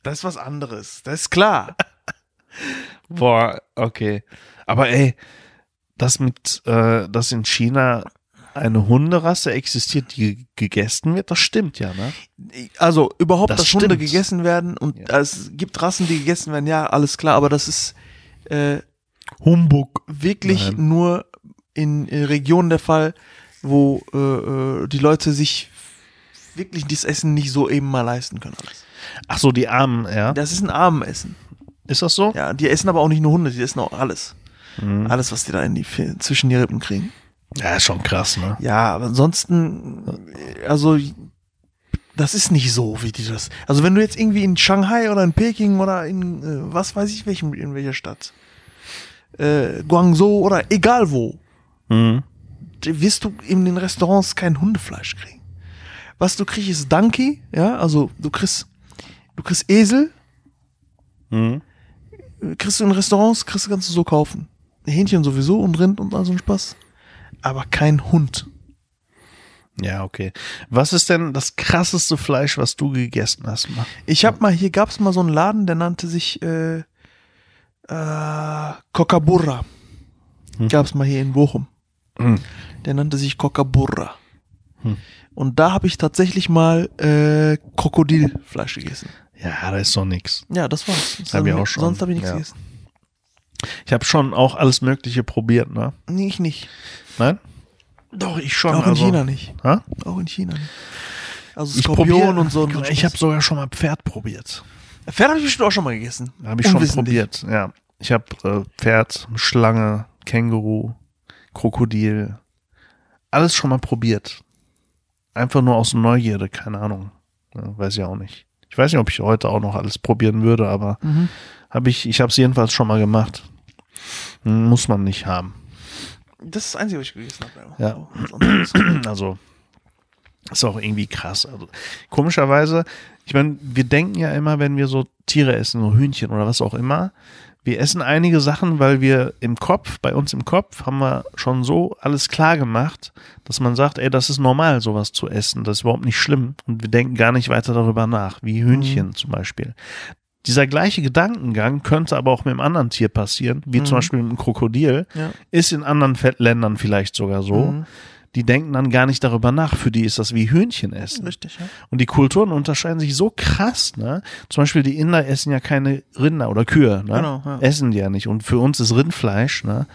Das ist was anderes, das ist klar. Boah, okay. Aber ey, das mit, äh, dass in China eine Hunderasse existiert, die gegessen wird, das stimmt ja, ne? Also überhaupt, Das dass Hunde stimmt. gegessen werden und Ja. es gibt Rassen, die gegessen werden, ja, alles klar, aber das ist äh, Humbug. wirklich Nein. nur in äh, Regionen der Fall, wo äh, äh, die Leute sich wirklich dieses Essen nicht so eben mal leisten können. Alles. Ach so, die Armen, ja. Das ist ein Armenessen. Ist das so? Ja, die essen aber auch nicht nur Hunde, die essen auch alles. Mhm. Alles, was die da in die, zwischen die Rippen kriegen. Ja, ist schon krass, ne? Ja, aber ansonsten, also, das ist nicht so, wie die das. Also, wenn du jetzt irgendwie in Shanghai oder in Peking oder in, äh, was weiß ich, welchem, in welcher Stadt, äh, Guangzhou oder egal wo, Mhm. wirst du in den Restaurants kein Hundefleisch kriegen. Was du kriegst, ist Donkey, ja, also du kriegst, du kriegst Esel, Mhm. Kriegst du in Restaurants, kriegst du kannst du so kaufen. Hähnchen sowieso und Rind und all so ein Spaß. Aber kein Hund. Ja, okay. Was ist denn das krasseste Fleisch, was du gegessen hast? Mal? Ich hab mal, hier gab's mal so einen Laden, der nannte sich äh, äh, Cocaburra. Hm. Gab's mal hier in Bochum. Mhm. Der nannte sich Cocaburra. Hm. Und da habe ich tatsächlich mal äh, Krokodilfleisch gegessen. Ja, da ist doch nix. Ja, das war's. Das Hab ich auch schon, Sonst habe ich nichts ja. gegessen. Ich habe schon auch alles Mögliche probiert, ne? Nee, ich nicht. Nein? Doch, ich schon. Auch in also, China nicht. Ha? Auch in China nicht. Also Ich Skorpion und so. und so Ich habe sogar schon mal Pferd probiert. Pferd habe ich bestimmt auch schon mal gegessen. Habe ich schon probiert, ja. Ich habe äh, Pferd, Schlange, Känguru, Krokodil, alles schon mal probiert. Einfach nur aus Neugierde, keine Ahnung. Ja, weiß ich auch nicht. Ich weiß nicht, ob ich heute auch noch alles probieren würde, aber Mhm. habe ich, ich habe es jedenfalls schon mal gemacht. Muss man nicht haben. Das ist das Einzige, was ich gegessen habe. Ja. *clears throat* Also, ist auch irgendwie krass. Also, komischerweise, ich meine, wir denken ja immer, wenn wir so Tiere essen, so Hühnchen oder was auch immer, wir essen einige Sachen, weil wir im Kopf, bei uns im Kopf, haben wir schon so alles klar gemacht, dass man sagt, ey, das ist normal, sowas zu essen. Das ist überhaupt nicht schlimm. Und wir denken gar nicht weiter darüber nach, wie Hühnchen zum Beispiel. Dieser gleiche Gedankengang könnte aber auch mit einem anderen Tier passieren, wie zum Mhm. Beispiel mit einem Krokodil. Ja. Ist in anderen Ländern vielleicht sogar so. Mhm. Die denken dann gar nicht darüber nach. Für die ist das wie Hühnchen essen. Richtig, ja. Und die Kulturen unterscheiden sich so krass, ne? Zum Beispiel die Inder essen ja keine Rinder oder Kühe, ne? Genau, ja. Essen die ja nicht. Und für uns ist Rindfleisch, ne?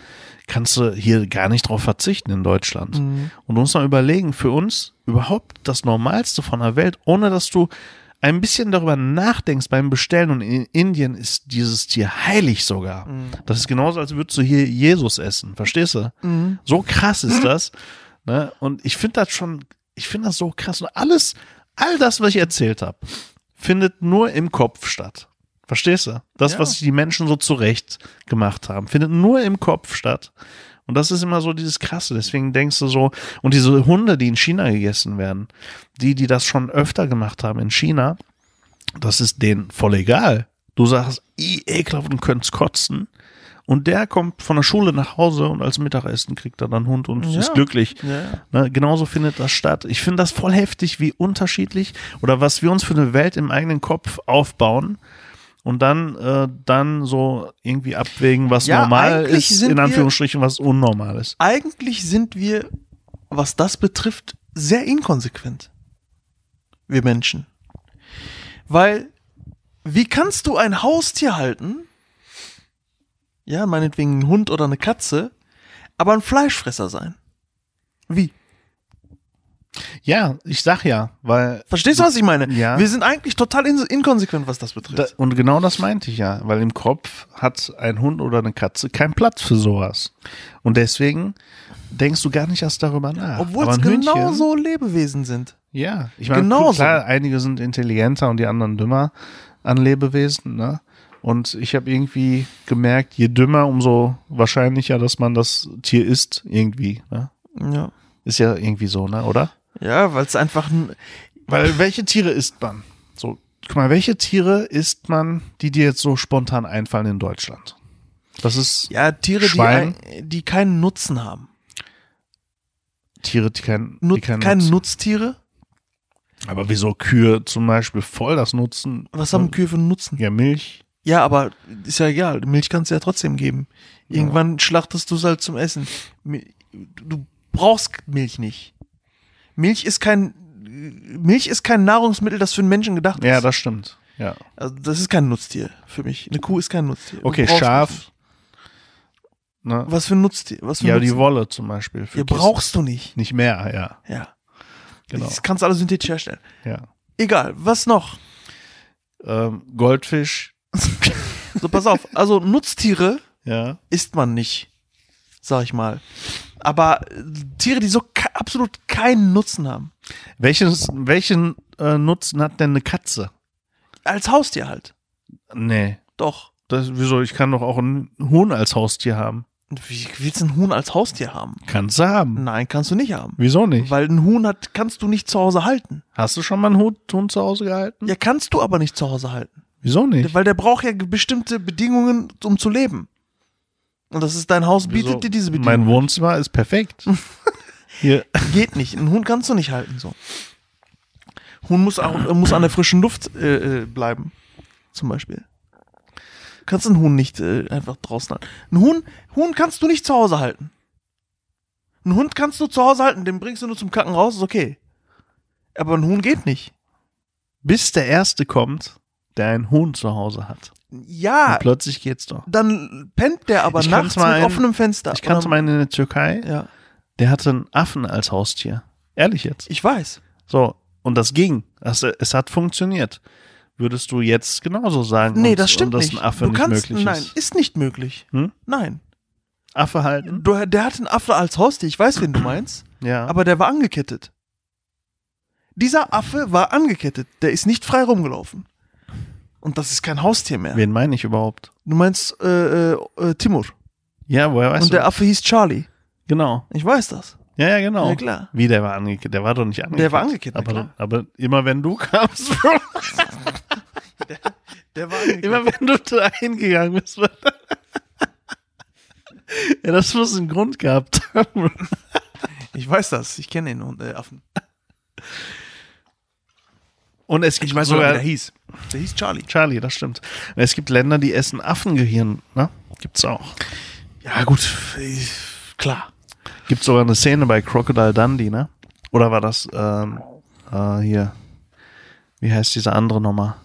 Kannst du hier gar nicht drauf verzichten in Deutschland. Mhm. Und du musst mal überlegen, für uns überhaupt das Normalste von der Welt, ohne dass du ein bisschen darüber nachdenkst beim Bestellen. Und in Indien ist dieses Tier heilig sogar. Mhm. Das ist genauso, als würdest du hier Jesus essen. Verstehst du? Mhm. So krass ist *laughs* das. Ne? Und ich finde das schon, ich finde das so krass. Und alles, all das, was ich erzählt habe, findet nur im Kopf statt. Verstehst du? Das, Ja. was die Menschen so zurecht gemacht haben, findet nur im Kopf statt. Und das ist immer so dieses Krasse. Deswegen denkst du so, und diese Hunde, die in China gegessen werden, die, die das schon öfter gemacht haben in China, das ist denen voll egal. Du sagst, i, ekelhaft und könnt's kotzen. Und der kommt von der Schule nach Hause und als Mittagessen kriegt er dann Hund und Ja. ist glücklich. Ja. Ne, genauso findet das statt. Ich finde das voll heftig, wie unterschiedlich oder was wir uns für eine Welt im eigenen Kopf aufbauen und dann, äh, dann so irgendwie abwägen, was Ja, normal ist, in wir- Anführungsstrichen, was unnormal ist. Eigentlich sind wir, was das betrifft, sehr inkonsequent. Wir Menschen. Weil, wie kannst du ein Haustier halten? Ja, meinetwegen ein Hund oder eine Katze, aber ein Fleischfresser sein. Wie? Ja, ich sag ja, weil Verstehst du, was ich meine? Ja. Wir sind eigentlich total in inkonsequent, was das betrifft. da, und genau das meinte ich ja, weil im Kopf hat ein Hund oder eine Katze keinen Platz für sowas. Und deswegen denkst du gar nicht erst darüber nach. Obwohl es genauso Lebewesen sind. Ja, ich meine, Genauso. klar, einige sind intelligenter und die anderen dümmer an Lebewesen, ne? Und ich habe irgendwie gemerkt, je dümmer, umso wahrscheinlicher, dass man das Tier isst, irgendwie, ne? Ja. Ist ja irgendwie so, ne, oder? Ja, weil es einfach ein, Weil welche Tiere isst man? So, guck mal, welche Tiere isst man, die dir jetzt so spontan einfallen in Deutschland? Das ist ja, Tiere, die, Schwein. ein, die keinen Nutzen haben. Tiere, die keinen, Nut die keinen keine Nutzen- Nutztiere? Aber wieso Kühe zum Beispiel voll das Nutzen? Was haben Kühe für einen Nutzen? Ja, Milch. Ja, aber ist ja egal. Milch kannst du ja trotzdem geben. Irgendwann schlachtest du es halt zum Essen. Du brauchst Milch nicht. Milch ist kein Milch ist kein Nahrungsmittel, das für einen Menschen gedacht Ja, ist. das stimmt. Ja. Also das ist kein Nutztier für mich. Eine Kuh ist kein Nutztier. Okay, Schaf. Ne? Was für ein Nutztier? Was für Ja, Nutzen? die Wolle zum Beispiel. Für Ihr Kissen. brauchst du nicht. nicht mehr, ja. Ja. Genau. Das kannst du alles synthetisch herstellen. ja. Egal, was noch? Ähm, Goldfisch, *laughs* So, pass auf. Also Nutztiere ja. isst man nicht, sag ich mal. Aber äh, Tiere, die so ke absolut keinen Nutzen haben. Welches, welchen äh, Nutzen hat denn eine Katze? Als Haustier halt. Nee. Doch. Das, wieso? Ich kann doch auch ein Huhn als Haustier haben. Wie willst du ein Huhn als Haustier haben? Kannst du haben. Nein, kannst du nicht haben. Wieso nicht? Weil ein Huhn hat, kannst du nicht zu Hause halten. Hast du schon mal einen Huhn, Huhn zu Hause gehalten? Ja, kannst du aber nicht zu Hause halten. Wieso nicht? Weil der braucht ja bestimmte Bedingungen, um zu leben. Und das ist dein Haus, bietet Wieso? dir diese Mein Bedingungen. Wohnzimmer ist perfekt. *laughs* Hier. Geht nicht. Ein Huhn kannst du nicht halten so. Huhn muss, auch, muss an der frischen Luft äh, äh, bleiben. Zum Beispiel. Du kannst einen Huhn nicht äh, einfach draußen halten. Ein Huhn, Huhn kannst du nicht zu Hause halten. Ein Hund kannst du zu Hause halten, den bringst du nur zum Kacken raus, ist okay. Aber ein Huhn geht nicht. Bis der Erste kommt, der ein Huhn zu Hause hat. Ja, Und plötzlich geht's doch. dann pennt der aber Ich nachts mal mit einen- offenem Fenster. Ich kannte meinen in der Türkei, Ja, der hatte einen Affen als Haustier. Ehrlich jetzt. ich weiß. So, und das ging. Das, es hat funktioniert. Würdest du jetzt genauso sagen? Nee, und, das stimmt und dass nicht. ein Affe du nicht kannst, möglich nein, ist? ist nicht möglich. Hm? Nein. Affe halten? Du, der hat einen Affe als Haustier, ich weiß, wen du meinst, *clears throat* Ja. aber der war angekettet. Dieser Affe war angekettet, der ist nicht frei rumgelaufen. Und das ist kein Haustier mehr. Wen meine ich überhaupt? Du meinst äh, äh, äh, Timur. Ja, woher weißt Und du? der Affe hieß Charlie. Genau. Ich weiß das. Ja, ja, genau. Ja, klar. Wie, der war angekettet? Der war doch nicht angekettet. Der war angekettet, na aber, klar. aber immer wenn du kamst, Bro, *laughs* Der war immer wenn du da hingegangen bist. ja, das muss einen Grund gehabt haben. Ich weiß das. Ich kenne den Hund, äh, Affen. Und es gibt Ich weiß sogar, wie der hieß. Der hieß Charlie. Charlie, das stimmt. Es gibt Länder, die essen Affengehirn, ne? Gibt's auch. Ja, gut. Klar. Gibt sogar eine Szene bei Crocodile Dundee, ne? Oder war das ähm, äh, hier? Wie heißt diese andere Nummer?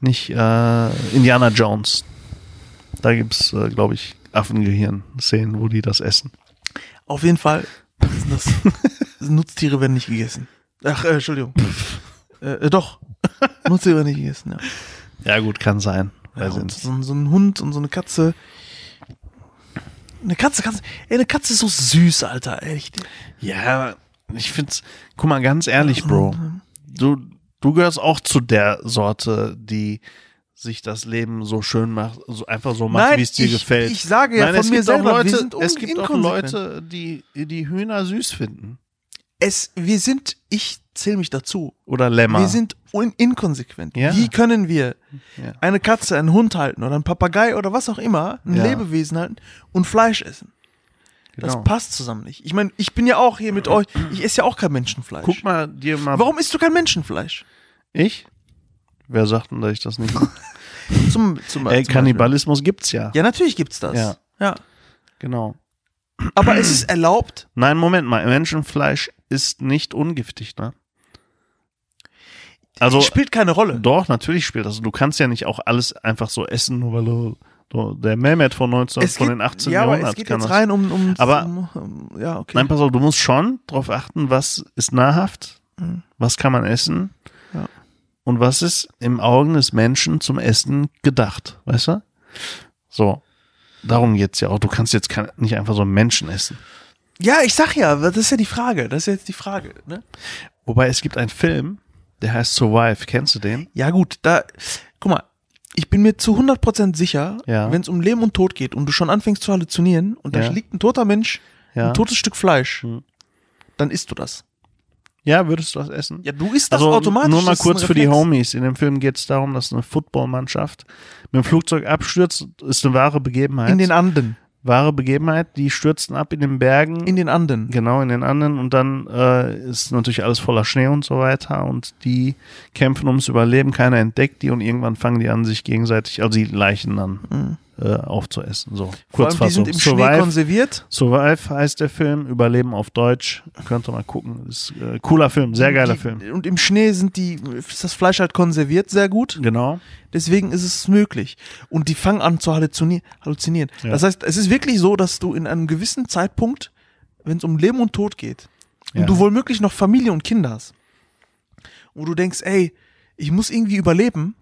Nicht äh, Indiana Jones. Da gibt's, äh, glaube ich, Affengehirn-Szenen, wo die das essen. Auf jeden Fall das *laughs* Nutztiere werden nicht gegessen. Ach, äh, Entschuldigung. *laughs* äh, äh, doch. *laughs* Nutztiere nicht gegessen, ja. Ja, gut, kann sein. ja so, so ein Hund und so eine Katze. Eine Katze, Katze, ey, eine Katze ist so süß, Alter, echt. Ja, ich find's, guck mal, ganz ehrlich, Bro. Du, du gehörst auch zu der Sorte, die sich das Leben so schön macht, so einfach so macht, wie es dir ich- gefällt. ich sage ja Nein, von es mir selber, Leute, es gibt auch. Leute, die die Hühner süß finden. Es, wir sind, ich zähle mich dazu. Oder Lämmer. Wir sind un inkonsequent. Ja. Wie können wir Ja. eine Katze, einen Hund halten oder einen Papagei oder was auch immer, ein Ja. Lebewesen halten und Fleisch essen? Das Genau. passt zusammen nicht. Ich meine, ich bin ja auch hier mit euch. Ich esse ja auch kein Menschenfleisch. Guck mal dir mal. Warum isst du kein Menschenfleisch? Ich? Wer sagt denn, dass ich das nicht mache? *laughs* Zum, zum, Ey, zum Kannibalismus gibt's ja. Beispiel. Ja, natürlich gibt's das. Ja. ja. Genau. Aber es ist *clears throat* erlaubt. Nein, Moment mal. Menschenfleisch ist nicht ungiftig, ne? Also, spielt keine Rolle. Doch, natürlich spielt das. Du kannst ja nicht auch alles einfach so essen, nur weil du, der Mehmet von 19, Es von geht, den 18 ja, aber Jahrhundert es geht jetzt rein um, um, Aber- um, um ja, okay. Nein, pass auf, du musst schon darauf achten, was ist nahrhaft, Mhm. was kann man essen Ja. und was ist im Augen des Menschen zum Essen gedacht, weißt du? So. Darum geht's ja auch. Du kannst jetzt nicht einfach so einen Menschen essen. Ja, ich sag ja, das ist ja die Frage. Das ist jetzt die Frage. Ne? Wobei es gibt einen Film, der heißt Survive. Kennst du den? Ja, gut, da, guck mal, ich bin mir zu 100% sicher, Ja. wenn es um Leben und Tod geht und du schon anfängst zu halluzinieren und da Ja. liegt ein toter Mensch, Ja. ein totes Stück Fleisch, Hm. dann isst du das. Ja, würdest du das essen? Ja, du isst das also automatisch. nur mal kurz für die. Homies. In dem Film geht es darum, dass eine Footballmannschaft mit dem Flugzeug abstürzt. Ist eine wahre Begebenheit. In den Anden. Wahre Begebenheit. Die stürzten ab in den Bergen. In den Anden. genau, in den Anden. Und dann äh, ist natürlich alles voller Schnee und so weiter. Und die kämpfen ums Überleben. Keiner entdeckt die. Und irgendwann fangen die an, sich gegenseitig, also die Leichen dann Mhm. Äh, aufzuessen. So, Vor allem, die Kurzfassung. sind im Schnee Survive, konserviert. Survive heißt der Film. Überleben auf Deutsch. Könnt ihr mal gucken. Ist äh, cooler Film. Sehr geiler die, Film. Und im Schnee sind die, ist das Fleisch halt konserviert sehr gut. Genau. Deswegen ist es möglich. Und die fangen an zu halluzini- halluzinieren. Ja. Das heißt, es ist wirklich so, dass du in einem gewissen Zeitpunkt, wenn es um Leben und Tod geht, und Ja. du womöglich noch Familie und Kinder hast, wo du denkst, ey, ich muss irgendwie überleben,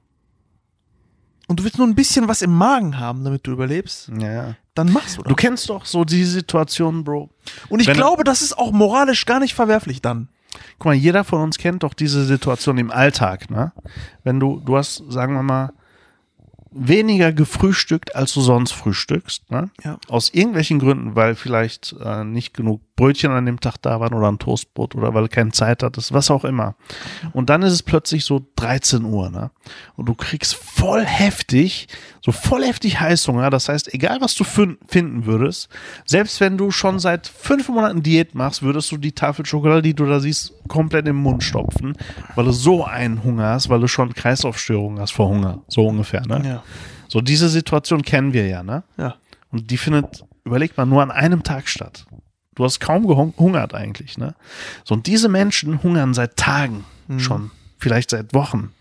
und du willst nur ein bisschen was im Magen haben, damit du überlebst, Ja, ja. dann machst du das. Du kennst doch so die Situation, Bro. und ich wenn- glaube, das ist auch moralisch gar nicht verwerflich dann. Guck mal, jeder von uns kennt doch diese Situation im Alltag, ne? Wenn du, du hast, sagen wir mal, weniger gefrühstückt, als du sonst frühstückst, ne? Ja. Aus irgendwelchen Gründen, weil vielleicht äh, nicht genug Brötchen an dem Tag da waren oder ein Toastbrot oder weil du keine Zeit hattest, was auch immer. Und dann ist es plötzlich so 13 Uhr, ne? Und du kriegst voll heftig, so voll heftig Heißhunger. Das heißt, egal was du fin- finden würdest, selbst wenn du schon seit fünf Monaten Diät machst, würdest du die Tafel Schokolade, die du da siehst, komplett im Mund stopfen, weil du so einen Hunger hast, weil du schon Kreislaufstörungen hast vor Hunger. So ungefähr, ne? Ja. So diese Situation kennen wir ja, ne? Ja. Und die findet, überleg mal, nur an einem Tag statt. Du hast kaum gehungert eigentlich, ne? So, und diese Menschen hungern seit Tagen schon, vielleicht seit Wochen.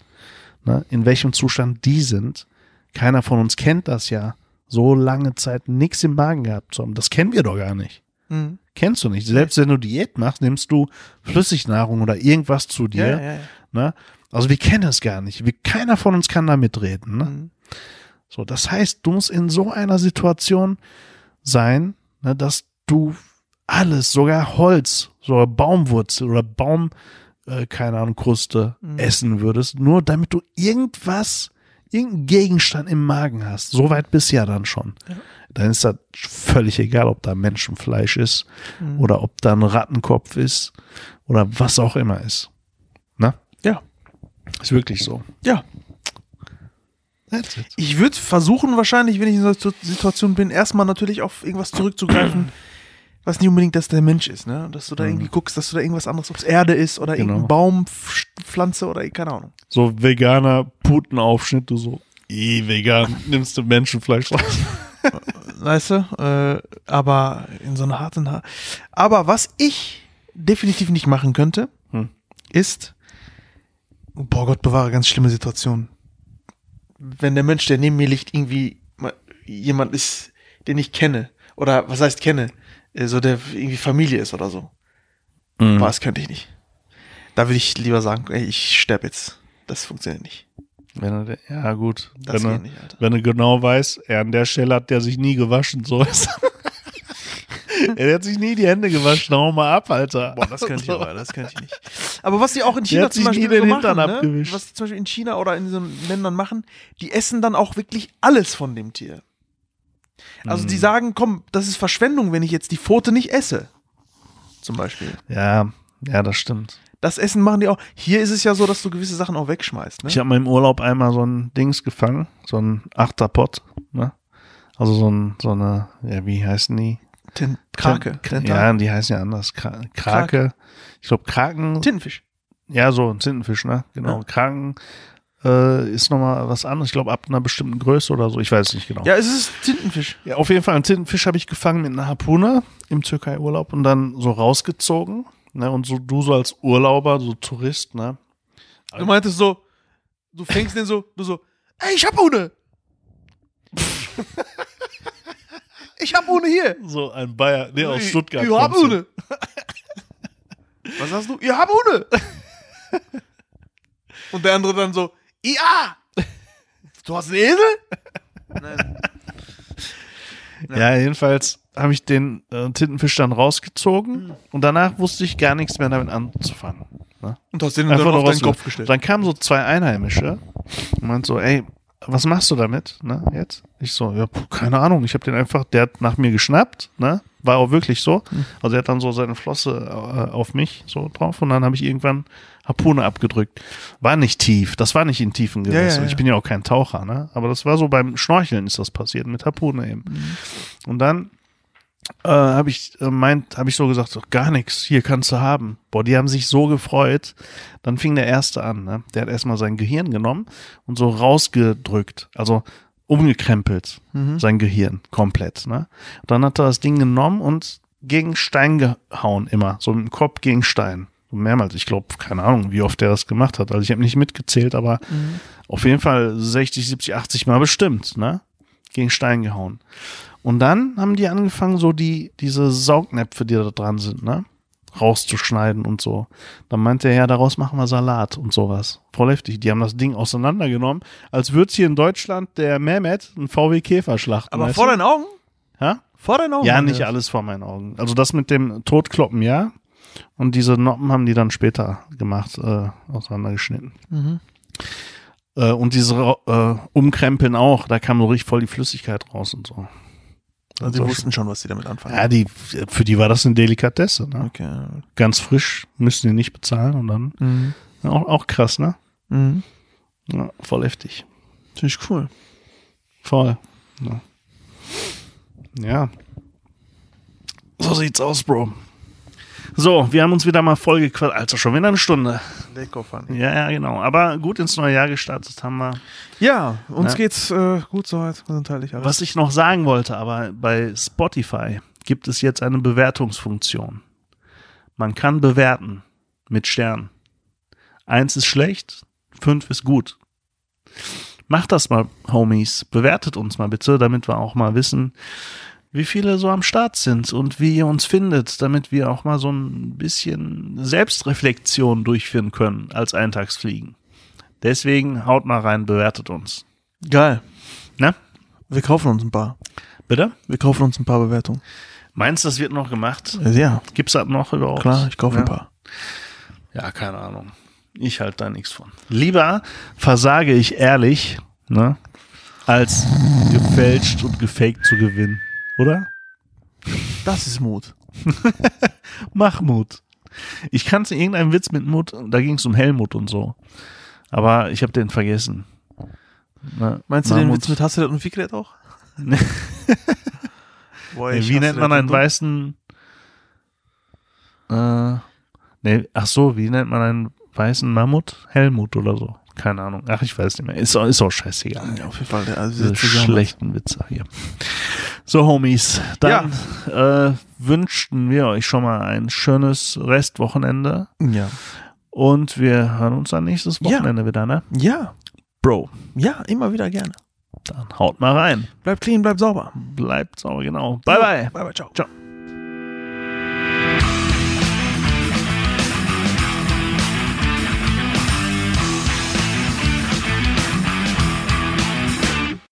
Ne? In welchem Zustand die sind. Keiner von uns kennt das ja. So lange Zeit nichts im Magen gehabt zu haben. Das kennen wir doch gar nicht. Mhm. Kennst du nicht. Selbst wenn du Diät machst, nimmst du Flüssignahrung oder irgendwas zu dir. Ja, ja, ja. Ne? Also wir kennen es gar nicht. Wir, keiner von uns kann da mitreden. Ne? Mhm. So, das heißt, du musst in so einer Situation sein, ne, dass du alles, sogar Holz, sogar Baumwurzel oder Baum, äh, keine Ahnung, Kruste Mhm. essen würdest, nur damit du irgendwas, irgendeinen Gegenstand im Magen hast. So weit bist ja dann schon. dann ist das völlig egal, ob da Menschenfleisch ist Mhm. oder ob da ein Rattenkopf ist oder was auch immer ist. Ne? Ja. Ist wirklich so. Ja. Ich würde versuchen, wahrscheinlich, wenn ich in so einer Situation bin, erstmal natürlich auf irgendwas zurückzugreifen, *clears throat* was nicht unbedingt das der Mensch ist, ne? Dass du da irgendwie guckst, dass du da irgendwas anderes, ob es Erde ist oder Genau. irgendein Baum, F- Pflanze oder keine Ahnung. So veganer Putenaufschnitt, du so, eh, vegan, *laughs* nimmst du Menschenfleisch raus. *laughs* Weißt du? Äh, aber in so einer harten Haar. Aber was ich definitiv nicht machen könnte, Hm. ist, boah Gott bewahre, ganz schlimme Situation. Wenn der Mensch, der neben mir liegt, irgendwie jemand ist, den ich kenne. Oder was heißt kenne? Äh, So der irgendwie Familie ist oder so. Mhm. Das könnte ich nicht. Da würde ich lieber sagen, ey, ich sterbe jetzt. Das funktioniert nicht. Wenn er, ja, gut. Das wenn, er, nicht, wenn er genau weiß, er an der Stelle hat der sich nie gewaschen, so ist. *laughs* er hat sich nie die Hände gewaschen, hau mal ab, Alter. Boah, das könnte ich aber, das könnte ich nicht. Aber was die auch in China hat zum sich nie Beispiel den so Hintern machen, ne? abgewischt. was die zum Beispiel in China oder in so Ländern machen, die essen dann auch wirklich alles von dem Tier. Also die sagen, komm, das ist Verschwendung, wenn ich jetzt die Pfote nicht esse. Zum Beispiel. Ja, ja, das stimmt. Das Essen machen die auch. Hier ist es ja so, dass du gewisse Sachen auch wegschmeißt. Ne? Ich habe mal im Urlaub einmal so ein Dings gefangen, so ein Achterpott, ne? Also so ein, so eine, ja, wie heißen die? Ten Krake. Ten-. Ja, die heißen ja anders. Kra Krake. Ich glaube, Kraken. Tintenfisch. Ja, so ein Tintenfisch, ne? Genau. Ja. Kraken äh, ist nochmal was anderes. Ich glaube, ab einer bestimmten Größe oder so. Ich weiß nicht genau. Ja, es ist Tintenfisch. Ja, auf jeden Fall, einen Tintenfisch habe ich gefangen mit einer Harpune im Türkei-Urlaub und dann so rausgezogen. Ne? Und so du so als Urlauber, so Tourist, ne? Du meintest so, du fängst den so, du so, ey, ich hab Hunde. *laughs* ich hab Hunde hier. So ein Bayer, nee, aus Stuttgart. *laughs* Ich hab. Hunde. Was sagst du? Ihr habt Hunde. Und der andere dann so, ja. Du hast einen Esel? Nein. *laughs* Ja, jedenfalls habe ich den äh, Tintenfisch dann rausgezogen und danach wusste ich gar nichts mehr damit anzufangen. Ne? Und hast den Einfach dann auf deinen. Kopf gestellt. Dann kamen so zwei Einheimische und meint so, ey, was machst du damit, ne, jetzt? Ich so, ja, puh, keine Ahnung, ich habe den einfach, der hat nach mir geschnappt, ne, war auch wirklich so. Hm. Also er hat dann so seine Flosse äh, auf mich so drauf und dann habe ich irgendwann Harpune abgedrückt. War nicht tief, das war nicht in tiefen Ja, Gewässern. ja, ja. Ich bin ja auch kein Taucher, ne, aber das war so beim Schnorcheln ist das passiert, mit Harpune eben. Mhm. Und dann äh, habe ich äh, meint, habe ich so gesagt, so, gar nichts, hier kannst du haben. Boah, die haben sich so gefreut. Dann fing der erste an, ne? Der hat erstmal sein Gehirn genommen und so rausgedrückt, also umgekrempelt, Mhm. sein Gehirn komplett, ne? Und dann hat er das Ding genommen und gegen Stein gehauen immer, so mit dem Kopf gegen Stein. So mehrmals, ich glaube, keine Ahnung, wie oft der das gemacht hat. Also ich habe nicht mitgezählt, aber Mhm. auf jeden Fall 60, 70, 80 Mal bestimmt, ne? Gegen Stein gehauen. Und dann haben die angefangen, so die, diese Saugnäpfe, die da dran sind, ne? Rauszuschneiden und so. Dann meinte er, ja, daraus machen wir Salat und sowas. Voll heftig. Die haben das Ding auseinandergenommen, als würde hier in Deutschland der Mehmet einen VW Käfer schlachten. Aber vor du? deinen Augen? Ja? Vor deinen Augen? Ja, nicht das. alles vor meinen Augen. Also das mit dem Totkloppen, ja. Und diese Noppen haben die dann später gemacht, äh, auseinandergeschnitten. Mhm. Äh, und diese äh, Umkrempeln auch, da kam so richtig voll die Flüssigkeit raus und so. Also die So wussten schon, was sie damit anfangen. Ja, die, für die war das eine Delikatesse, ne? Okay. Ganz frisch, müssen die nicht bezahlen und dann Mhm. auch, auch krass, ne? Mhm. Ja, voll heftig. Finde ich cool. Voll. Ja. ja. So sieht's aus, Bro. So, wir haben uns wieder mal voll gequatscht. Also schon wieder eine Stunde. Lecker funny. Ja, ja, genau. Aber gut ins neue Jahr gestartet haben wir. Ja, uns Ja. geht's äh, gut soweit. Alles. Was ich noch sagen wollte, aber bei Spotify gibt es jetzt eine Bewertungsfunktion. Man kann bewerten mit Sternen. Eins ist schlecht, fünf ist gut. Macht das mal, Homies. Bewertet uns mal bitte, damit wir auch mal wissen, wie viele so am Start sind und wie ihr uns findet, damit wir auch mal so ein bisschen Selbstreflexion durchführen können als Eintagsfliegen. Deswegen haut mal rein, bewertet uns. Geil. Ne? Wir kaufen uns ein paar. Bitte? Wir kaufen uns ein paar Bewertungen. Meinst du, das wird noch gemacht? Ja, Gibt's das noch überhaupt? klar, ich kaufe ja. ein paar. Ja, keine Ahnung. Ich halte da nichts von. Lieber versage ich ehrlich, ne, als gefälscht und gefaked zu gewinnen. Oder? Das ist Mut. *laughs* Mahmut. Ich kannte irgendeinen Witz mit Mut, da ging es um Helmut und so. Aber ich habe den vergessen. Na, Meinst du den. Witz mit Hasselt und Fikret auch? *laughs* Boah, Nee, wie nennt man einen weißen. Äh, nee, ach so, wie nennt man einen weißen Mammut? Helmut oder so. Keine Ahnung. Ach, ich weiß nicht mehr. Ist, auch- ist auch scheißegal. Ja, auf jeden Fall. Der, also schlechten Witze hier. So, Homies, dann äh, wünschten wir euch schon mal ein schönes Restwochenende Ja. und wir hören uns dann nächstes Ja. Wochenende wieder, ne? Ja. Bro, Ja, immer wieder gerne. dann haut mal rein. Bleib clean, bleib sauber. Bleibt sauber, genau. Bye, bye. Bye, bye, ciao. Ciao.